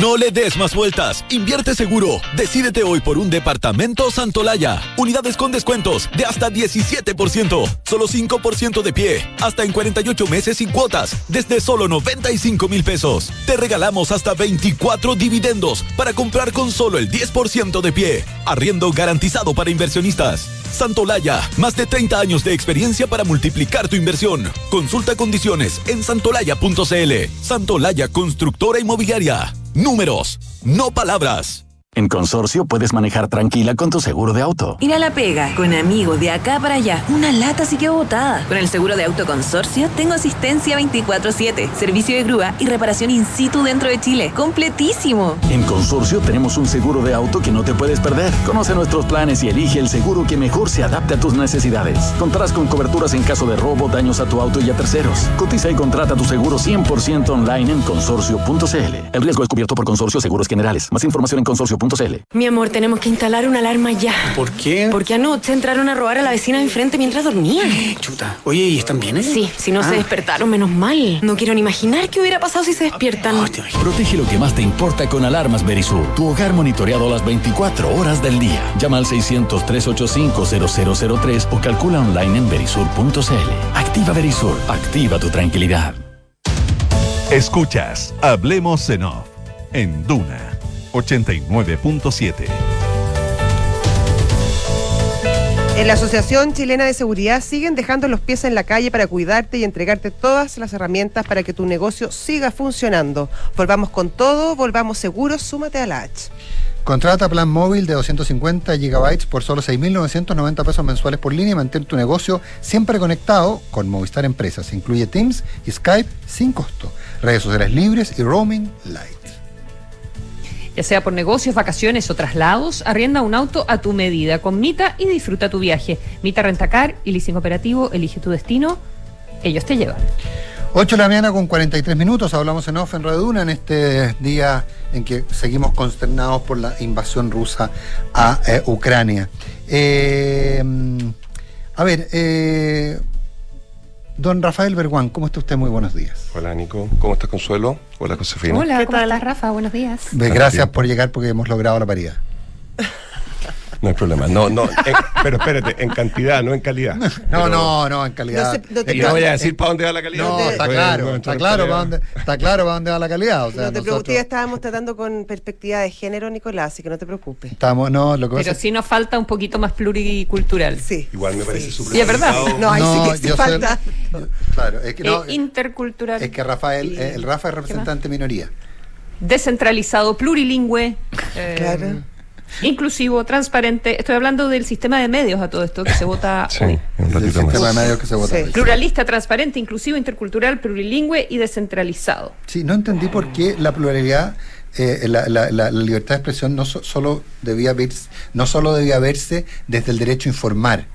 No le des más vueltas. Invierte seguro. Decídete hoy por un departamento Santolaya. Unidades con descuentos de hasta 17%. Solo 5% de pie. Hasta en 48 meses sin cuotas. Desde solo 95 mil pesos. Te regalamos hasta 24 dividendos para comprar con solo el 10% de pie. Arriendo garantizado para inversionistas. Santolaya, más de 30 años de experiencia para multiplicar tu inversión. Consulta condiciones en santolaya.cl. Santolaya Constructora Inmobiliaria. Números, no palabras. En Consorcio puedes manejar tranquila con tu seguro de auto. Ir a la pega, con amigos de acá para allá. Una lata sí quedó botada. Con el seguro de auto Consorcio tengo asistencia 24-7, servicio de grúa y reparación in situ dentro de Chile. ¡Completísimo! En Consorcio tenemos un seguro de auto que no te puedes perder. Conoce nuestros planes y elige el seguro que mejor se adapte a tus necesidades. Contarás con coberturas en caso de robo, daños a tu auto y a terceros. Cotiza y contrata tu seguro 100% online en consorcio.cl. El riesgo es cubierto por Consorcio Seguros Generales. Más información en consorcio.cl. Mi amor, tenemos que instalar una alarma ya. ¿Por qué? Porque anoche entraron a robar a la vecina de enfrente mientras dormía. Chuta. Oye, ¿y están bien? Eh? Sí, si no Ah. se despertaron, menos mal. No quiero ni imaginar qué hubiera pasado si se despiertan. Protege lo que más te importa con alarmas Berisur. Tu hogar monitoreado las 24 horas del día. Llama al 600-385-0003 o calcula online en berisur.cl. Activa Berisur. Activa tu tranquilidad. Escuchas Hablemos en Off en Duna 89.7. En la Asociación Chilena de Seguridad siguen dejando los pies en la calle para cuidarte y entregarte todas las herramientas para que tu negocio siga funcionando. Volvamos con todo, volvamos seguros, súmate a la H. Contrata plan móvil de 250 gigabytes por solo 6.990 pesos mensuales por línea y mantén tu negocio siempre conectado con Movistar Empresas. Incluye Teams y Skype sin costo, redes sociales libres y roaming light. Ya sea por negocios, vacaciones o traslados, arrienda un auto a tu medida con Mita y disfruta tu viaje. Mita Rentacar y Leasing Operativo, elige tu destino, ellos te llevan. 8 de la mañana con 43 minutos, hablamos en off en Radio Duna en este día en que seguimos consternados por la invasión rusa a eh, Ucrania. Eh, a ver, eh, Don Rafael Berguán, ¿cómo está usted? Muy buenos días. Hola Nico, ¿cómo estás Consuelo? Hola Josefina. Hola, ¿cómo estás Rafa? Buenos días. Gracias por llegar porque hemos logrado la paridad. No hay problema. No, no. en- pero espérate, en cantidad, no en calidad. No, Pero- no, no, en calidad. No se- no te no voy a decir para dónde va la calidad. No, está Pues, claro, está entrar en claro, para dónde, está claro para dónde va la calidad. O sea, no te preocupes, nosotros ya estábamos tratando con perspectiva de género, Nicolás, así que no te preocupes. estamos, no, lo que Pero sí nos falta un poquito más pluricultural. Sí. Igual me parece súper Y es verdad. No, ahí sí que sí soy- falta. claro, es que no, Eh, intercultural. es que Rafael, eh, el Rafa es representante minoría. descentralizado, plurilingüe, eh, Claro. Inclusivo, transparente. Estoy hablando del sistema de medios a todo esto que se vota Sí, hoy. un El ratito sistema de más. medios que se vota. Sí. hoy. Pluralista, transparente, inclusivo, intercultural, plurilingüe y descentralizado. Sí, no entendí por qué la pluralidad, eh, la, la- la- la libertad de expresión no so- solo debía verse, no solo debía verse desde el derecho a informar.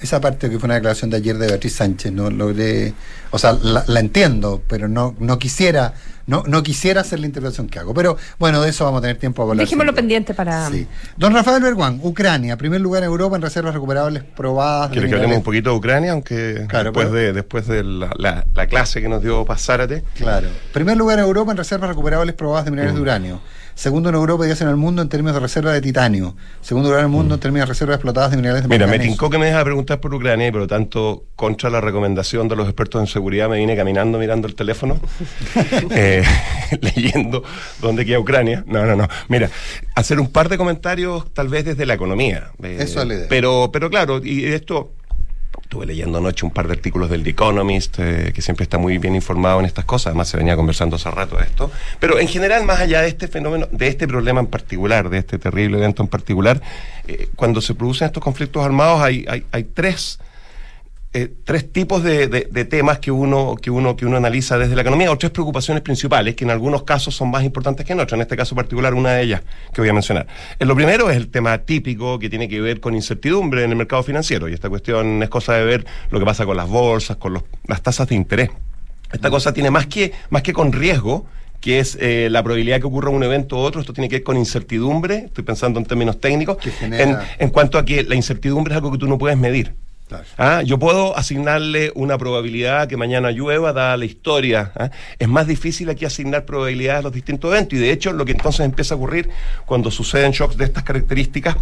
Esa parte que fue una declaración de ayer de Beatriz Sánchez, no logré, o sea, la, la entiendo, pero no, no quisiera, no, no quisiera hacer la interpretación que hago. Pero bueno, de eso vamos a tener tiempo a hablar. Dejémoslo pendiente para. Sí. Don Rafael Berguán, Ucrania, primer lugar en Europa en reservas recuperables probadas. de ¿Quiere que minerales. hablemos un poquito de Ucrania? Aunque Claro, después, pero- de, después de la, la- la clase que nos dio Pazárate. Claro. Primer lugar en Europa en reservas recuperables probadas de minerales de uranio. Segundo en Europa y en el mundo en términos de reserva de titanio. Segundo lugar en el mundo en términos de reservas explotadas de minerales de Mira, me manganeso. tincó que me deja preguntar por Ucrania y por lo tanto, contra la recomendación de los expertos en seguridad, me vine caminando mirando el teléfono, eh, leyendo dónde queda Ucrania. No, no, no. Mira, hacer un par de comentarios tal vez desde la economía. eh, Eso es la idea. Pero, pero claro, y esto... Estuve leyendo anoche un par de artículos del The Economist, eh, que siempre está muy bien informado en estas cosas, además se venía conversando hace rato de esto. Pero en general, más allá de este fenómeno, de este problema en particular, de este terrible evento en particular, eh, cuando se producen estos conflictos armados hay, hay, hay tres eh, tres tipos de, de- de temas que uno, que, uno, que uno analiza desde la economía, o tres preocupaciones principales, que en algunos casos son más importantes que en otros. En este caso particular, una de ellas que voy a mencionar. Eh, lo primero es el tema típico que tiene que ver con incertidumbre en el mercado financiero, y esta cuestión es cosa de ver lo que pasa con las bolsas, con los- las tasas de interés. Esta cosa tiene más que, más que con riesgo, que es eh, la probabilidad que ocurra un evento u otro, esto tiene que ver con incertidumbre, estoy pensando en términos técnicos, en, en cuanto a que la incertidumbre es algo que tú no puedes medir. Ah, yo puedo asignarle una probabilidad que mañana llueva, dada la historia. ¿ah? Es más difícil aquí asignar probabilidades a los distintos eventos. Y de hecho, lo que entonces empieza a ocurrir cuando suceden shocks de estas características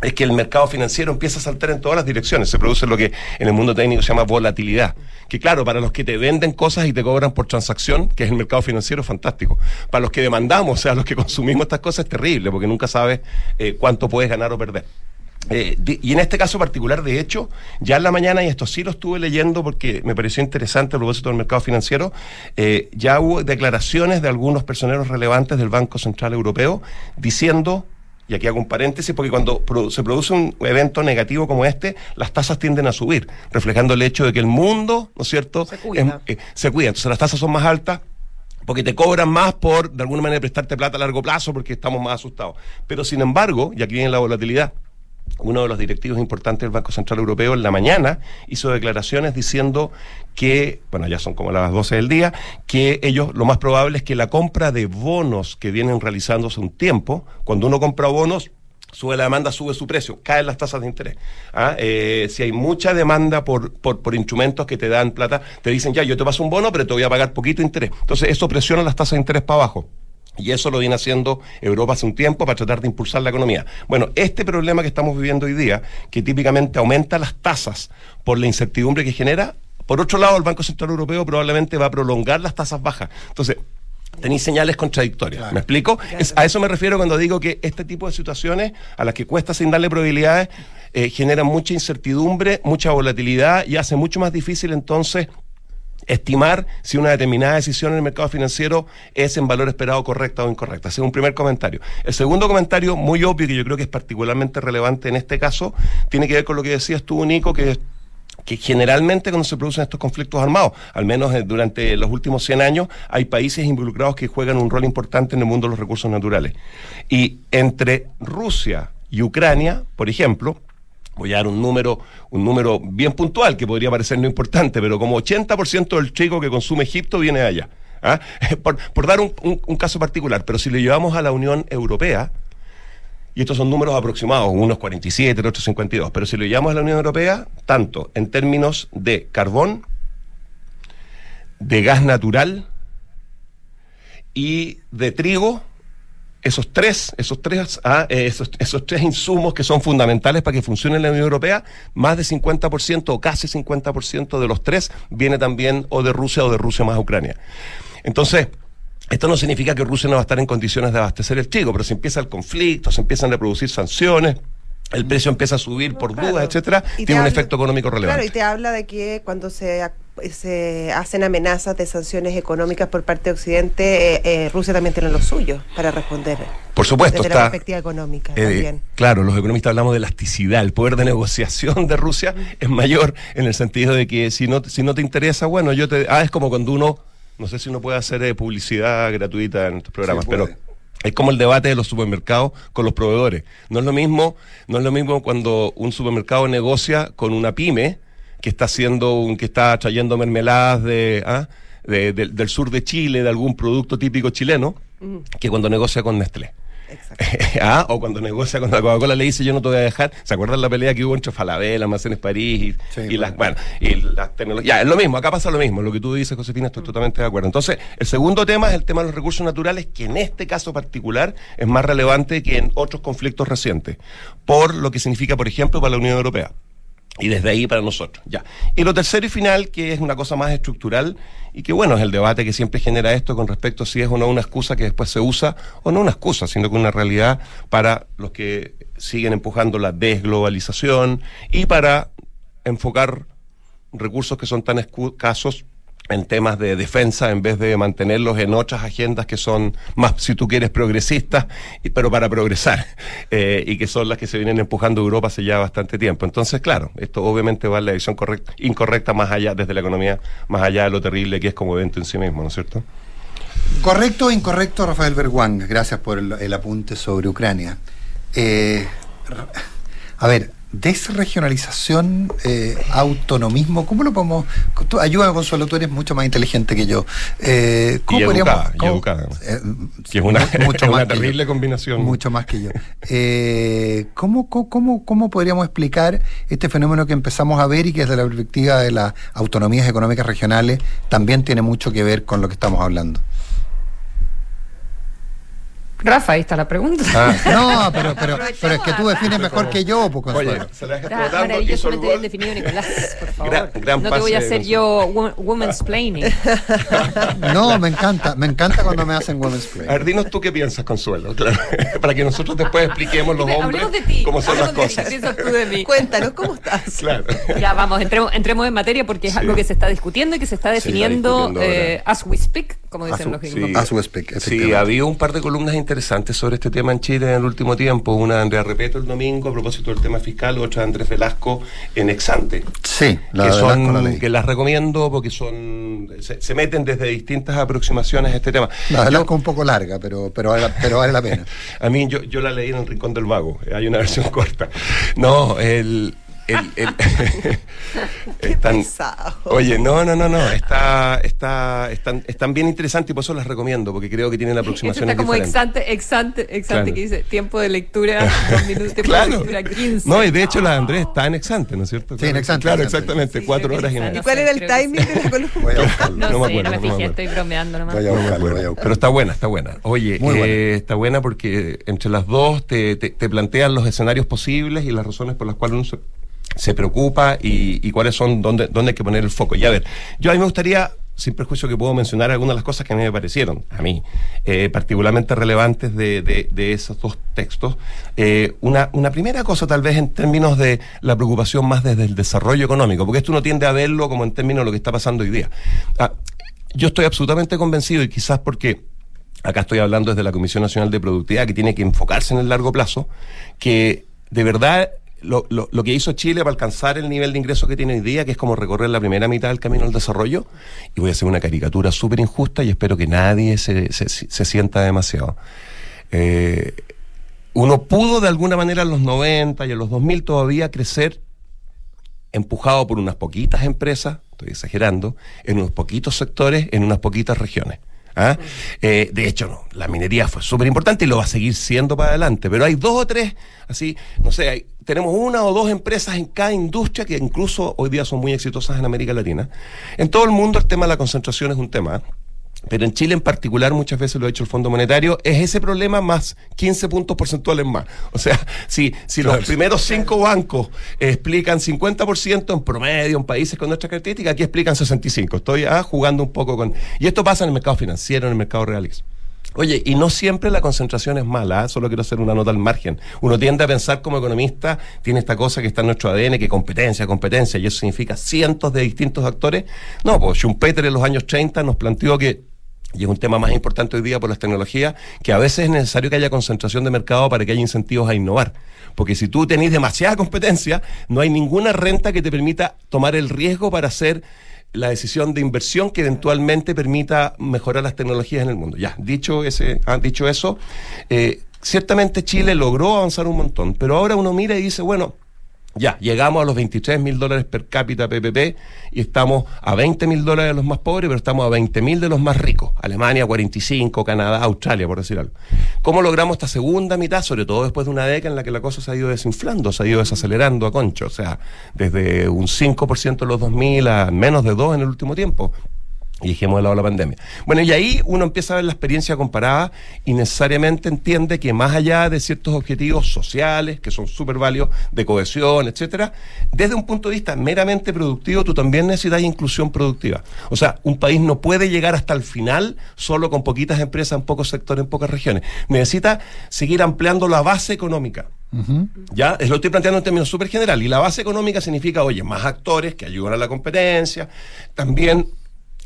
es que el mercado financiero empieza a saltar en todas las direcciones. Se produce lo que en el mundo técnico se llama volatilidad. Que claro, para los que te venden cosas y te cobran por transacción, que es el mercado financiero, fantástico. Para los que demandamos, o sea, los que consumimos estas cosas, es terrible, porque nunca sabes eh, cuánto puedes ganar o perder. Eh, de- y en este caso particular, de hecho, ya en la mañana, y esto sí lo estuve leyendo porque me pareció interesante a propósito del mercado financiero, eh, ya hubo declaraciones de algunos personeros relevantes del Banco Central Europeo diciendo, y aquí hago un paréntesis, porque cuando se produce un evento negativo como este, las tasas tienden a subir, reflejando el hecho de que el mundo, ¿no es cierto?, Se cuida. eh, se cuida. Entonces las tasas son más altas, porque te cobran más por, de alguna manera, prestarte plata a largo plazo porque estamos más asustados. Pero, sin embargo, y aquí viene la volatilidad, uno de los directivos importantes del Banco Central Europeo en la mañana hizo declaraciones diciendo que, bueno, ya son como las 12 del día, que ellos lo más probable es que la compra de bonos que vienen realizándose un tiempo, cuando uno compra bonos, sube la demanda, sube su precio, caen las tasas de interés. ¿ah? Eh, si hay mucha demanda por, por, por instrumentos que te dan plata, te dicen, ya, yo te paso un bono, pero te voy a pagar poquito interés. Entonces, eso presiona las tasas de interés para abajo. Y eso lo viene haciendo Europa hace un tiempo para tratar de impulsar la economía. Bueno, este problema que estamos viviendo hoy día, que típicamente aumenta las tasas por la incertidumbre que genera, por otro lado, el Banco Central Europeo probablemente va a prolongar las tasas bajas. Entonces, tenéis señales contradictorias. ¿Me explico? Es- a eso me refiero cuando digo que este tipo de situaciones a las que cuesta asignarle probabilidades eh, generan mucha incertidumbre, mucha volatilidad y hace mucho más difícil entonces estimar si una determinada decisión en el mercado financiero es en valor esperado correcta o incorrecta. Ese es un primer comentario. El segundo comentario, muy obvio, que yo creo que es particularmente relevante en este caso, tiene que ver con lo que decías tú, Nico, que que generalmente cuando se producen estos conflictos armados, al menos eh, durante los últimos 100 años, hay países involucrados que juegan un rol importante en el mundo de los recursos naturales. Y entre Rusia y Ucrania, por ejemplo, voy a dar un número, un número bien puntual que podría parecer no importante, pero como 80% del trigo que consume Egipto viene allá. ¿ah? Por, por dar un, un- un caso particular, pero si lo llevamos a la Unión Europea, y estos son números aproximados, unos 47, el otro 52, pero si lo llevamos a la Unión Europea, tanto en términos de carbón de gas natural y de trigo. Esos tres, esos tres, ah, eh, esos, esos tres insumos que son fundamentales para que funcione la Unión Europea, más de 50% o casi 50% de los tres viene también o de Rusia o de Rusia más Ucrania. Entonces, esto no significa que Rusia no va a estar en condiciones de abastecer el trigo, pero si empieza el conflicto, se empiezan a producir sanciones, el precio empieza a subir por claro. dudas, etcétera, tiene un habla- efecto económico relevante. Claro, y te habla de que cuando se, se hacen amenazas de sanciones económicas por parte de Occidente, eh, eh, Rusia también tiene lo suyo para responder. Por supuesto, desde la está. perspectiva económica Eh, también. claro, los economistas hablamos de elasticidad. El poder de negociación de Rusia es mayor en el sentido de que si no, si no te interesa, bueno, yo te. Ah, es como cuando uno. No sé si uno puede hacer eh, publicidad gratuita en estos programas, pero. Es como el debate de los supermercados con los proveedores. No es lo mismo, no es lo mismo cuando un supermercado negocia con una pyme que está haciendo un, que está trayendo mermeladas de, ah, de- del- del sur de Chile, de algún producto típico chileno, que cuando negocia con Nestlé. ah, o cuando negocia con la Coca-Cola le dice yo no te voy a dejar. ¿Se acuerdan la pelea que hubo entre Falabella, Almacenes París y, y las, bueno, y las tecnologías? Ya, es lo mismo, acá pasa lo mismo. Lo que tú dices, Josefina, estoy totalmente de acuerdo. Entonces, el segundo tema es el tema de los recursos naturales, que en este caso particular es más relevante que en otros conflictos recientes, por lo que significa, por ejemplo, para la Unión Europea. Y desde ahí para nosotros, ya. Y lo tercero y final, que es una cosa más estructural, y que bueno, es el debate que siempre genera esto con respecto a si es o no una excusa que después se usa, o no una excusa, sino que una realidad para los que siguen empujando la desglobalización y para enfocar recursos que son tan escasos en temas de defensa en vez de mantenerlos en otras agendas que son más, si tú quieres, progresistas, pero para progresar, eh, y que son las que se vienen empujando Europa hace ya bastante tiempo. Entonces, claro, esto obviamente va en la dirección correcta, incorrecta más allá, desde la economía, más allá de lo terrible que es como evento en sí mismo, ¿no es cierto? ¿Correcto o incorrecto, Rafael Berguán? Gracias por el, apunte sobre Ucrania. Eh, a ver, desregionalización, eh, autonomismo, ¿cómo lo podemos...? tú- ayúdame, Consuelo, tú eres mucho más inteligente que yo. Eh, ¿Cómo Y podríamos...? educada, y educada. eh, Que es una, mu- mucho es más una que yo. terrible combinación. Mucho más que yo. Eh, ¿cómo, cómo, cómo, cómo podríamos explicar este fenómeno que empezamos a ver y que desde la perspectiva de las autonomías económicas regionales también tiene mucho que ver con lo que estamos hablando? Rafa, ahí está la pregunta. Ah. No, pero, pero, pero es que tú defines mejor que yo, pues, Consuelo. Oye, se la Está maravillosamente bien definido, Nicolás, por favor. Gran- gran no te voy a hacer yo wo- woman's planning. No, me encanta, me encanta cuando me hacen women's play. A ver, dinos tú qué piensas, Consuelo, claro, para que nosotros después expliquemos los hombres Hablemos de ti. cómo son las hablemos de ti, cosas. ¿Qué piensas tú de mí? Cuéntanos, ¿cómo estás? Claro. Ya vamos, entremos, entremos en materia porque es Sí. algo que se está discutiendo y que se está Se está definiendo eh, as we speak, como dicen los sí. gringos. Sí, había un par de columnas interesantes sobre este tema en Chile en el último tiempo. Una de Andrea Repeto el domingo a propósito del tema fiscal, otra de Andrés Velasco en Exante. Sí, la que, de son, Velasco la leí. que las recomiendo porque son se, se meten desde distintas aproximaciones a este tema. La Velasco es un poco larga, pero, pero, vale, pero vale la pena. A mí yo, yo la leí en el Rincón del Vago, hay una versión corta. No, el... el, el- están- pesado. Oye, no, no, no, no, está, está, están, están bien interesantes y por eso las recomiendo, porque creo que tienen Esto aproximaciones está como diferentes. exante, exante, exante Claro. que dice tiempo de lectura, dos minutos, tiempo Claro. de lectura 15. No, y de hecho la de Andrés está en Exante, ¿no es cierto? Sí, en Exante, Claro, exactamente, cuatro creo que horas y media. ¿Y cuál era el sí. timing de la columna? No, No me acuerdo, no me fijé, acuerdo. estoy bromeando nomás. Pero está buena, está buena. Oye, Muy eh, buena. está buena porque entre las dos te, te- te plantean los escenarios posibles y las razones por las cuales uno se, preocupa y, cuáles son, dónde, dónde hay que poner el foco. Y a ver, yo a mí me gustaría, sin perjuicio que puedo mencionar algunas de las cosas que a mí me parecieron, a mí, eh, particularmente relevantes de, de- de esos dos textos. Eh, una, una primera cosa tal vez en términos de la preocupación más desde el desarrollo económico, porque esto uno tiende a verlo como en términos de lo que está pasando hoy día. Ah, yo estoy absolutamente convencido y quizás porque acá estoy hablando desde la Comisión Nacional de Productividad, que tiene que enfocarse en el largo plazo, que de verdad lo, lo- lo que hizo Chile para alcanzar el nivel de ingreso que tiene hoy día, que es como recorrer la primera mitad del camino al desarrollo, y voy a hacer una caricatura súper injusta y espero que nadie se, se- se sienta demasiado. Eh, uno pudo de alguna manera en los 90 y en los 2000 todavía crecer empujado por unas poquitas empresas, estoy exagerando, en unos poquitos sectores, en unas poquitas regiones. ¿Ah? Eh, de hecho, no, la minería fue súper importante y lo va a seguir siendo para adelante. Pero hay dos o tres, así, no sé, hay- tenemos una o dos empresas en cada industria que incluso hoy día son muy exitosas en América Latina. En todo el mundo el tema de la concentración es un tema. Pero en Chile en particular, muchas veces lo ha hecho el Fondo Monetario, es ese problema más 15 puntos porcentuales más. O sea, si, si los primeros cinco bancos explican 50% en promedio en países con nuestra característica, aquí explican 65. Estoy ah, jugando un poco con... Y esto pasa en el mercado financiero, en el mercado real. Oye, y no siempre la concentración es mala, ¿ah? solo quiero hacer una nota al margen. Uno tiende a pensar como economista, tiene esta cosa que está en nuestro ADN, que competencia, competencia, y eso significa cientos de distintos actores. No, pues Schumpeter en los años 30 nos planteó que y es un tema más importante hoy día por las tecnologías, que a veces es necesario que haya concentración de mercado para que haya incentivos a innovar. Porque si tú tenés demasiada competencia, no hay ninguna renta que te permita tomar el riesgo para hacer la decisión de inversión que eventualmente permita mejorar las tecnologías en el mundo. Ya, dicho, ese, ah, dicho eso, eh, ciertamente Chile logró avanzar un montón, pero ahora uno mira y dice, bueno, ya, llegamos a los 23 mil dólares per cápita PPP y estamos a 20 mil dólares de los más pobres, pero estamos a 20 mil de los más ricos. Alemania 45, Canadá, Australia, por decir algo. ¿Cómo logramos esta segunda mitad, sobre todo después de una década en la que la cosa se ha ido desinflando, se ha ido desacelerando a concho? O sea, desde un 5% en los 2000 a menos de 2 en el último tiempo. Y dejemos de lado la pandemia. Bueno, y ahí uno empieza a ver la experiencia comparada y necesariamente entiende que más allá de ciertos objetivos sociales, que son súper válidos, de cohesión, etcétera, desde un punto de vista meramente productivo, tú también necesitas inclusión productiva. O sea, un país no puede llegar hasta el final solo con poquitas empresas en pocos sectores, en pocas regiones. Necesita seguir ampliando la base económica. Ya, es lo estoy planteando en términos súper general. Y la base económica significa, oye, más actores que ayudan a la competencia, también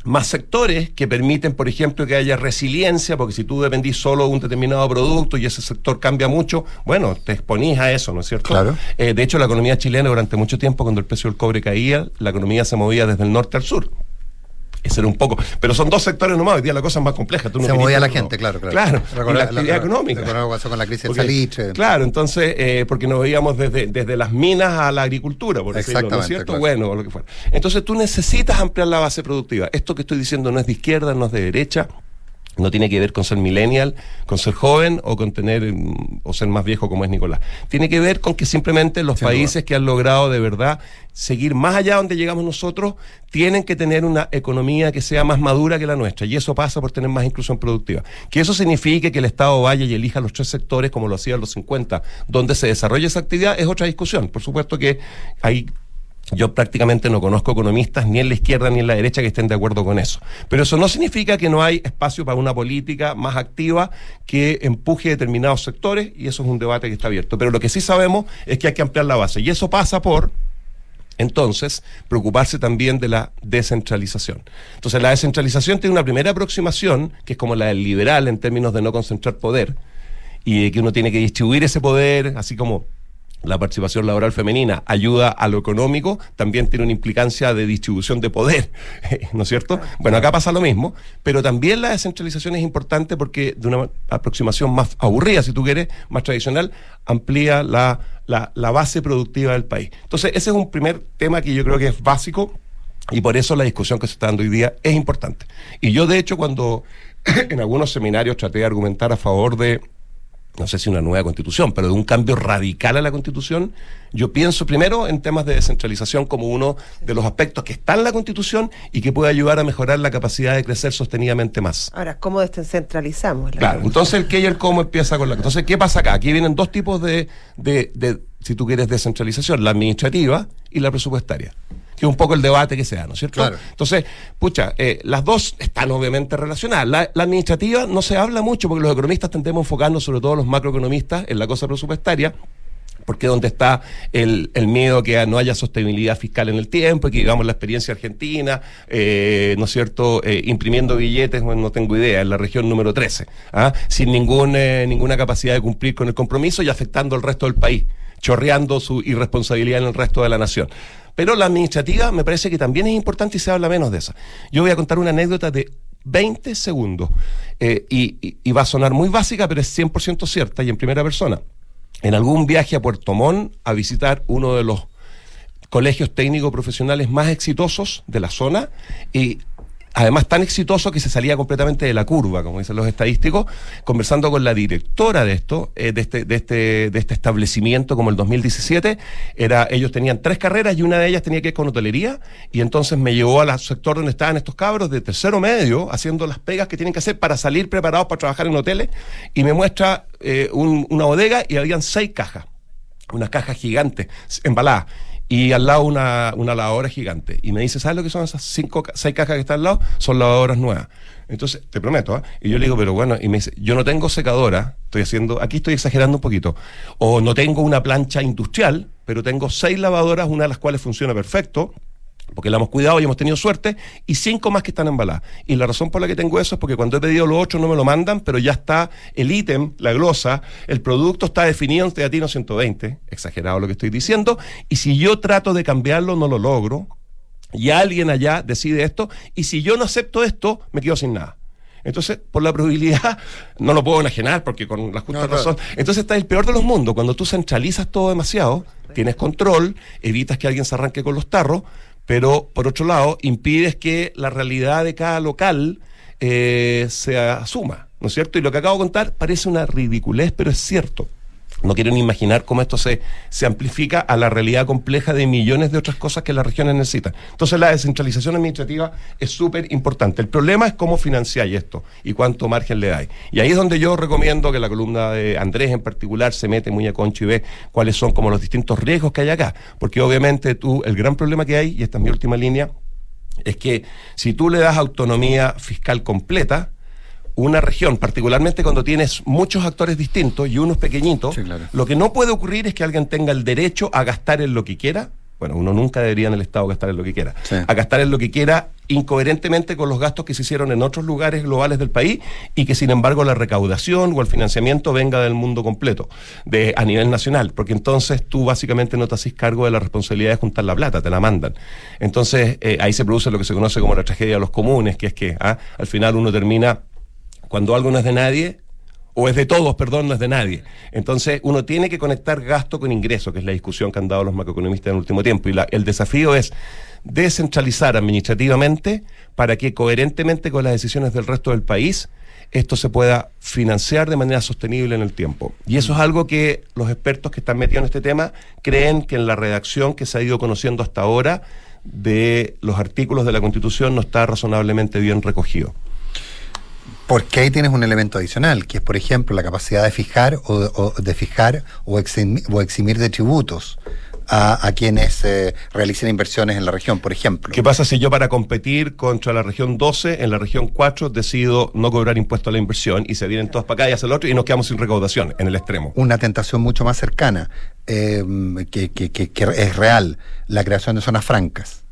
más sectores que permiten, por ejemplo, que haya resiliencia, porque si tú dependís solo de un determinado producto y ese sector cambia mucho, bueno, te exponís a eso, ¿no es cierto? Claro. Eh, de hecho, la economía chilena durante mucho tiempo, cuando el precio del cobre caía, la economía se movía desde el norte al sur. Ese era un poco. Pero son dos sectores nomás, hoy día la cosa es más compleja. Tú no Se movía la no. gente, claro, claro. Claro, y Recuerda- la actividad la- económica. pasó con la crisis del Porque- salitre. Claro, entonces, eh, porque nos veíamos desde, desde las minas a la agricultura, por decirlo, ¿no es cierto? claro. Bueno, o lo que fuera. Entonces tú necesitas ampliar la base productiva. Esto que estoy diciendo no es de izquierda, no es de derecha. No tiene que ver con ser millennial, con ser joven o con tener mm, o ser más viejo como es Nicolás. Tiene que ver con que simplemente los Sin países que han logrado de verdad seguir más allá donde llegamos nosotros tienen que tener una economía que sea más madura que la nuestra y eso pasa por tener más inclusión productiva. Que eso signifique que el Estado vaya y elija los tres sectores como lo hacía en los 50, donde se desarrolla esa actividad es otra discusión. Por supuesto que hay yo prácticamente no conozco economistas ni en la izquierda ni en la derecha que estén de acuerdo con eso. Pero eso no significa que no hay espacio para una política más activa que empuje determinados sectores y eso es un debate que está abierto. Pero lo que sí sabemos es que hay que ampliar la base y eso pasa por entonces, preocuparse también de la descentralización. Entonces, la descentralización tiene una primera aproximación, que es como la del liberal en términos de no concentrar poder, y de que uno tiene que distribuir ese poder, así como la participación laboral femenina ayuda a lo económico, también tiene una implicancia de distribución de poder, ¿no es cierto? Bueno, acá pasa lo mismo, pero también la descentralización es importante porque de una aproximación más aburrida, si tú quieres, más tradicional, amplía la, la, la base productiva del país. Entonces, ese es un primer tema que yo creo que es básico y por eso la discusión que se está dando hoy día es importante. Y yo, de hecho, cuando en algunos seminarios traté de argumentar a favor de no sé si una nueva constitución, pero de un cambio radical a la constitución, yo pienso primero en temas de descentralización como uno de los aspectos que está en la constitución y que puede ayudar a mejorar la capacidad de crecer sostenidamente más. Ahora, ¿cómo descentralizamos? la Claro, entonces el qué y el cómo empieza con la... Entonces, ¿qué pasa acá? Aquí vienen dos tipos de, de, de, si tú quieres, descentralización, la administrativa y la presupuestaria que es un poco el debate que se da, ¿no es cierto? Claro. Entonces, pucha, eh, las dos están obviamente relacionadas. La, la, administrativa no se habla mucho porque los economistas tendemos a enfocarnos, sobre todo los macroeconomistas, en la cosa presupuestaria porque donde está el, el, miedo que no haya sostenibilidad fiscal en el tiempo, y que digamos la experiencia argentina, eh, ¿no es cierto?, eh, imprimiendo billetes, bueno, no tengo idea, en la región número 13, ¿ah? sin ningún, eh, ninguna capacidad de cumplir con el compromiso y afectando al resto del país, chorreando su irresponsabilidad en el resto de la nación. Pero la administrativa me parece que también es importante y se habla menos de esa. Yo voy a contar una anécdota de 20 segundos eh, y, y, va a sonar muy básica, pero es 100% cierta y en primera persona en algún viaje a Puerto Montt a visitar uno de los colegios técnicos profesionales más exitosos de la zona y además tan exitoso que se salía completamente de la curva, como dicen los estadísticos, conversando con la directora de esto, eh, de, este, este, de este establecimiento como el 2017, era, ellos tenían tres carreras y una de ellas tenía que ver con hotelería, y entonces me llevó al sector donde estaban estos cabros de tercero medio, haciendo las pegas que tienen que hacer para salir preparados para trabajar en hoteles, y me muestra eh, un- una bodega y habían seis cajas, una caja gigante, embalada y al lado una, una lavadora gigante. Y me dice, ¿sabes lo que son esas cinco, seis cajas que están al lado? Son lavadoras nuevas. Entonces, te prometo, ¿ah? Y yo le digo, pero bueno, y me dice, yo no tengo secadora, estoy haciendo, aquí estoy exagerando un poquito, o no tengo una plancha industrial, pero tengo seis lavadoras, una de las cuales funciona perfecto, porque la hemos cuidado y hemos tenido suerte, y cinco más que están embaladas. Y la razón por la que tengo eso es porque cuando he pedido los ocho no me lo mandan, pero ya está el ítem, la glosa, el producto está definido en Teatino 120, exagerado lo que estoy diciendo, y si yo trato de cambiarlo no lo logro, y alguien allá decide esto, y si yo no acepto esto, me quedo sin nada. Entonces, por la probabilidad, no lo puedo enajenar porque con la justa No, claro. razón. Entonces está el peor de los mundos. Cuando tú centralizas todo demasiado, tienes control, evitas que alguien se arranque con los tarros, pero por otro lado, impides que la realidad de cada local eh, se asuma, ¿no es cierto? Y lo que acabo de contar parece una ridiculez, pero es cierto. No quiero ni imaginar cómo esto se, se amplifica a la realidad compleja de millones de otras cosas que las regiones necesitan. Entonces la descentralización administrativa es súper importante. El problema es cómo financiáis esto y cuánto margen le dais. Y ahí es donde yo recomiendo que la columna de Andrés en particular se mete muy a concho y ve cuáles son como los distintos riesgos que hay acá. Porque obviamente tú, el gran problema que hay, y esta es mi última línea, es que si tú le das autonomía fiscal completa, una región, particularmente cuando tienes muchos actores distintos y unos pequeñitos, lo que no puede ocurrir es que alguien tenga el derecho a gastar en lo que quiera. Bueno, uno nunca debería en el Estado gastar en lo que quiera. A gastar en lo que quiera incoherentemente con los gastos que se hicieron en otros lugares globales del país y que sin embargo la recaudación o el financiamiento venga del mundo completo, de, a nivel nacional, porque entonces tú básicamente no te haces cargo de la responsabilidad de juntar la plata, te la mandan. Entonces eh, ahí se produce lo que se conoce como la tragedia de los comunes, que es que ah, al final uno termina cuando algo no es de nadie, o es de todos, perdón, no es de nadie. Entonces, uno tiene que conectar gasto con ingreso, que es la discusión que han dado los macroeconomistas en el último tiempo. Y la- el desafío es descentralizar administrativamente para que coherentemente con las decisiones del resto del país, esto se pueda financiar de manera sostenible en el tiempo. Y eso es algo que los expertos que están metidos en este tema creen que en la redacción que se ha ido conociendo hasta ahora de los artículos de la Constitución no está razonablemente bien recogido. Porque ahí tienes un elemento adicional, que es, por ejemplo, la capacidad de fijar o, o de fijar o eximir, o eximir de tributos a, a quienes eh, realicen inversiones en la región, por ejemplo. ¿Qué pasa si yo para competir contra la región 12, en la región 4, decido no cobrar impuesto a la inversión y se vienen todos para acá y hacen lo otro y nos quedamos sin recaudación en el extremo? Una tentación mucho más cercana, eh, que, que- que- que es real, la creación de zonas francas.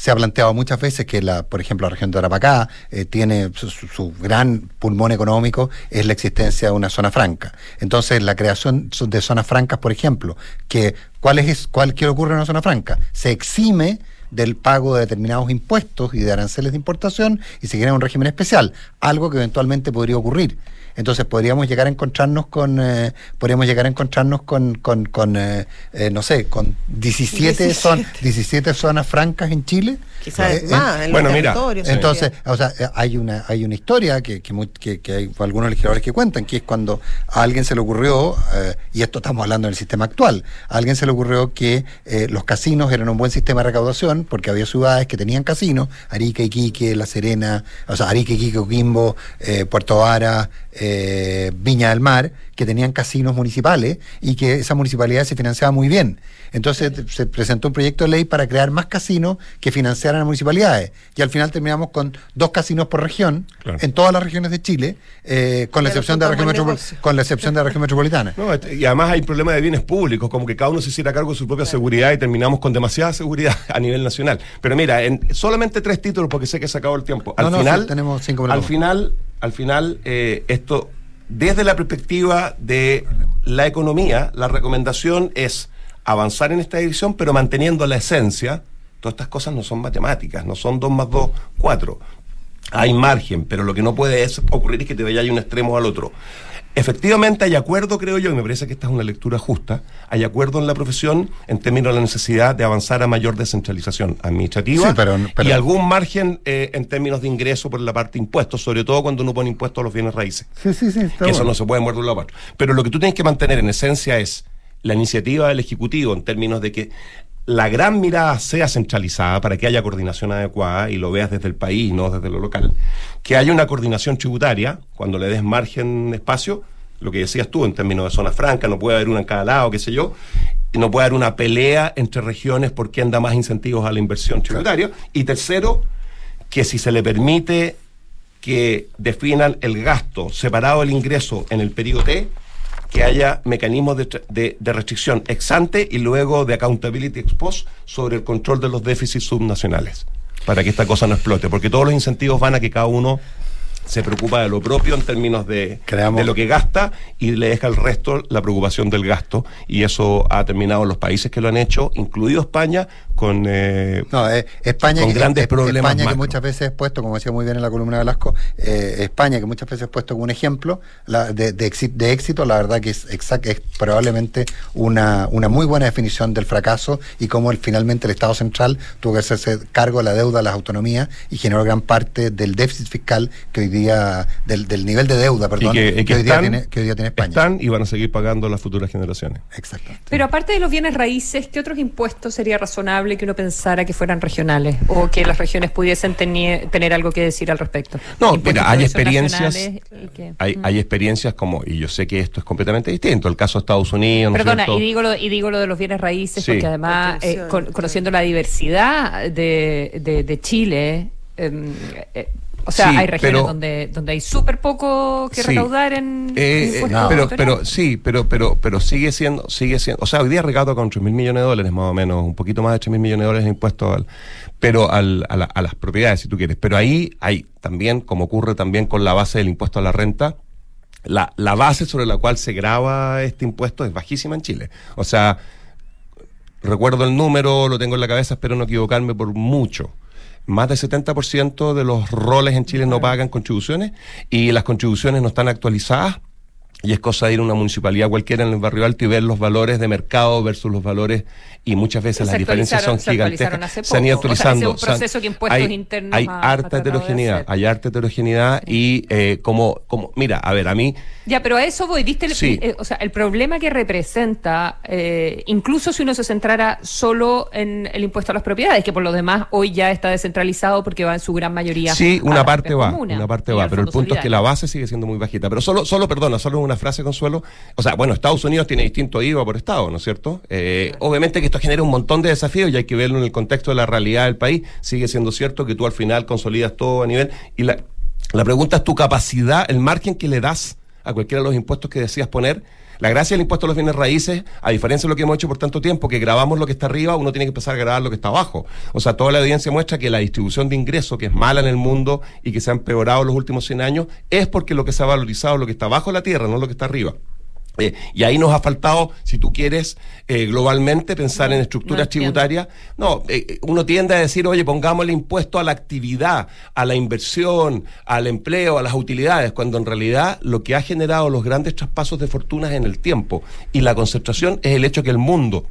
Se ha planteado muchas veces que, la, por ejemplo, la región de Arapacá eh, tiene su, gran pulmón económico, es la existencia de una zona franca. Entonces, la creación de zonas francas, por ejemplo, que ¿cuál es cuál qué ocurre en una zona franca? Se exime del pago de determinados impuestos y de aranceles de importación y se crea un régimen especial, algo que eventualmente podría ocurrir. Entonces podríamos llegar a encontrarnos con, eh, podríamos llegar a encontrarnos con, con, con, eh, eh, no sé, con 17, 17. Son, 17 zonas francas en Chile. Quizás Eh, más, en bueno, los mira, territorios. entonces, o sea, eh, hay una hay una historia que, que, mu- que- que hay algunos legisladores que cuentan, que es cuando a alguien se le ocurrió, eh, y esto estamos hablando del sistema actual, a alguien se le ocurrió que eh, los casinos eran un buen sistema de recaudación, porque había ciudades que tenían casinos, Arica, Iquique, La Serena, o sea, Arica, Iquique, Coquimbo, eh, Puerto Vara, eh, Viña del Mar, que tenían casinos municipales y que esa municipalidad se financiaba muy bien. Entonces se presentó un proyecto de ley para crear más casinos que financiaran a municipalidades. Y al final terminamos con dos casinos por región, en todas las regiones de Chile, eh, con, la excepción de la región con la excepción de la región metropolitana. No, este- y además hay problemas de bienes públicos, como que cada uno se hiciera cargo de su propia seguridad y terminamos con demasiada seguridad a nivel nacional. Pero mira, en solamente tres títulos, porque sé que se acabó el tiempo. Al No, no, final, sí, tenemos cinco al minutos. final, al final, eh, esto, desde la perspectiva de la economía, la recomendación es avanzar en esta dirección, pero manteniendo la esencia. Todas estas cosas no son matemáticas, no son 2 más 2, 4. Hay margen, pero lo que no puede es ocurrir es que te vayas de un extremo al otro. Efectivamente hay acuerdo, creo yo, y me parece que esta es una lectura justa, hay acuerdo en la profesión en términos de la necesidad de avanzar a mayor descentralización administrativa Sí, pero- pero- y algún margen eh, en términos de ingreso por la parte de impuestos, sobre todo cuando uno pone impuestos a los bienes raíces. Sí, sí, sí. está que eso no se puede mover de un lado. Pero lo que tú tienes que mantener en esencia es la iniciativa del Ejecutivo en términos de que la gran mirada sea centralizada para que haya coordinación adecuada y lo veas desde el país, no desde lo local. Que haya una coordinación tributaria, cuando le des margen espacio, lo que decías tú en términos de zona franca, no puede haber una en cada lado, qué sé yo, no puede haber una pelea entre regiones por quién da más incentivos a la inversión tributaria. Y tercero, que si se le permite que definan el gasto separado del ingreso en el periodo T, que haya mecanismos de, de- de restricción ex ante y luego de accountability ex post sobre el control de los déficits subnacionales, para que esta cosa no explote, porque todos los incentivos van a que cada uno se preocupa de lo propio en términos de, de lo que gasta y le deja al resto la preocupación del gasto. Y eso ha terminado en los países que lo han hecho, incluido España, con, eh, No, eh, España, con que- grandes eh, problemas. España que muchas veces es puesto, como decía muy bien en la columna de Velasco, eh, España que muchas veces es puesto como un ejemplo la- de, de, éxito, la verdad que es, exact- es probablemente una, una muy buena definición del fracaso y cómo el, finalmente el Estado central tuvo que hacerse cargo de la deuda de las autonomías y generó gran parte del déficit fiscal que hoy día, del, del nivel de deuda, perdón, y que, y que hoy, día están, tiene, que hoy día tiene España. están y van a seguir pagando las futuras generaciones. Exacto. Pero aparte de los bienes raíces, ¿qué otros impuestos sería razonable que uno pensara que fueran regionales o que las regiones pudiesen tenie- tener algo que decir al respecto? No, mira, hay experiencias, que- hay, Mm. hay experiencias como, y yo sé que esto es completamente distinto, el caso de Estados Unidos, ¿no es Perdona, y digo, lo, y digo lo de los bienes raíces Sí. porque además, eh, con- conociendo la diversidad de, de- de Chile, em, eh, o sea, Sí, hay regiones pero- donde, donde hay súper poco que Sí. recaudar en, Eh, en eh, impuestos pero, pero sí, pero, pero, pero sigue siendo, sigue siendo, o sea, hoy día recauda con 3 mil millones de dólares más o menos, un poquito más de 3 mil millones de dólares en impuestos al, pero al, a, la- a las propiedades, si tú quieres. Pero ahí hay también, como ocurre también con la base del impuesto a la renta, la, la base sobre la cual se graba este impuesto es bajísima en Chile. O sea, recuerdo el número, lo tengo en la cabeza, espero no equivocarme por mucho. Más del 70% de los roles en Chile no pagan contribuciones y las contribuciones no están actualizadas. Y es cosa de ir a una municipalidad cualquiera en el barrio alto y ver los valores de mercado versus los valores, y muchas veces las diferencias son se gigantescas. Se han ido poco. O sea, ese es un actualizando. Proceso que hay, internos hay ha- ha harta heterogeneidad, hay harta heterogeneidad y eh, como, como, mira, a ver, a mí Ya, pero a eso voy, ¿viste? El, Sí. eh, o sea, el problema que representa, eh, incluso si uno se centrara solo en el impuesto a las propiedades, que por lo demás hoy ya está descentralizado porque va en su gran mayoría. Sí, una parte va, una parte va, pero el punto es que la base sigue siendo muy bajita. Pero solo, solo, perdona, solo una frase, Consuelo. O sea, bueno, Estados Unidos tiene distinto IVA por estado, ¿no es cierto? Eh, obviamente que esto genera un montón de desafíos y hay que verlo en el contexto de la realidad del país. Sigue siendo cierto que tú al final consolidas todo a nivel. Y la, la pregunta es tu capacidad, el margen que le das a cualquiera de los impuestos que decías poner. La gracia del impuesto a los bienes raíces, a diferencia de lo que hemos hecho por tanto tiempo, que grabamos lo que está arriba, uno tiene que empezar a grabar lo que está abajo. O sea, toda la evidencia muestra que la distribución de ingresos, que es mala en el mundo y que se ha empeorado en los últimos 100 años, es porque lo que se ha valorizado lo que está abajo de la tierra, no lo que está arriba. Eh, y ahí nos ha faltado, si tú quieres, eh, globalmente pensar en estructuras tributarias. No, eh, uno tiende a decir, oye, pongámosle impuesto a la actividad, a la inversión, al empleo, a las utilidades, cuando en realidad lo que ha generado los grandes traspasos de fortunas en el tiempo y la concentración es el hecho que el mundo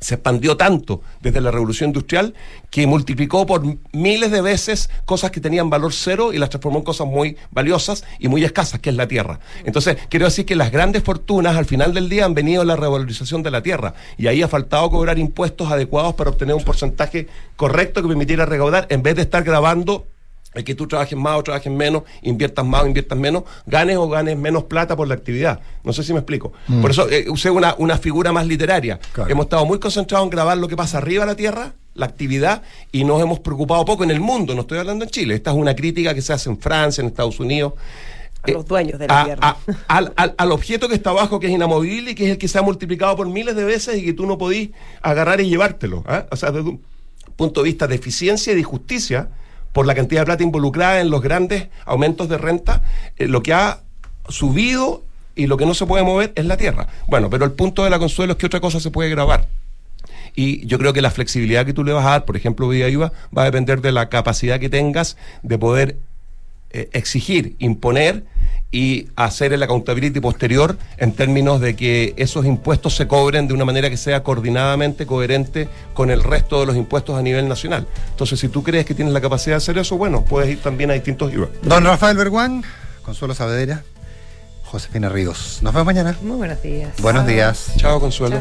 se expandió tanto desde la revolución industrial que multiplicó por miles de veces cosas que tenían valor cero y las transformó en cosas muy valiosas y muy escasas, que es la tierra. Entonces, quiero decir que las grandes fortunas al final del día han venido de la revalorización de la tierra y ahí ha faltado cobrar impuestos adecuados para obtener un porcentaje correcto que permitiera recaudar en vez de estar grabando el que tú trabajes más o trabajes menos, inviertas más o inviertas menos, ganes o ganes menos plata por la actividad. No sé si me explico. Mm. Por eso eh, usé una, una figura más literaria. Claro. Hemos estado muy concentrados en grabar lo que pasa arriba de la Tierra, la actividad, y nos hemos preocupado poco en el mundo, no estoy hablando en Chile. Esta es una crítica que se hace en Francia, en Estados Unidos. A los dueños de la a- tierra. a- al, al- al objeto que está abajo, que es inamovible y que es el que se ha multiplicado por miles de veces y que tú no podís agarrar y llevártelo. ¿ah? O sea, desde un punto de vista de eficiencia y de justicia, por la cantidad de plata involucrada en los grandes aumentos de renta, eh, lo que ha subido y lo que no se puede mover es la tierra. Bueno, pero el punto de la consuelo es que otra cosa se puede grabar. Y yo creo que la flexibilidad que tú le vas a dar, por ejemplo, vía IVA, va a depender de la capacidad que tengas de poder eh, exigir, imponer y hacer el accountability posterior en términos de que esos impuestos se cobren de una manera que sea coordinadamente coherente con el resto de los impuestos a nivel nacional. Entonces, si tú crees que tienes la capacidad de hacer eso, bueno, puedes ir también a distintos IVA. Don Rafael Berguán, Consuelo Saavedra, Josefina Ríos. Nos vemos mañana. Muy buenos días. Buenos días. Chao, Consuelo.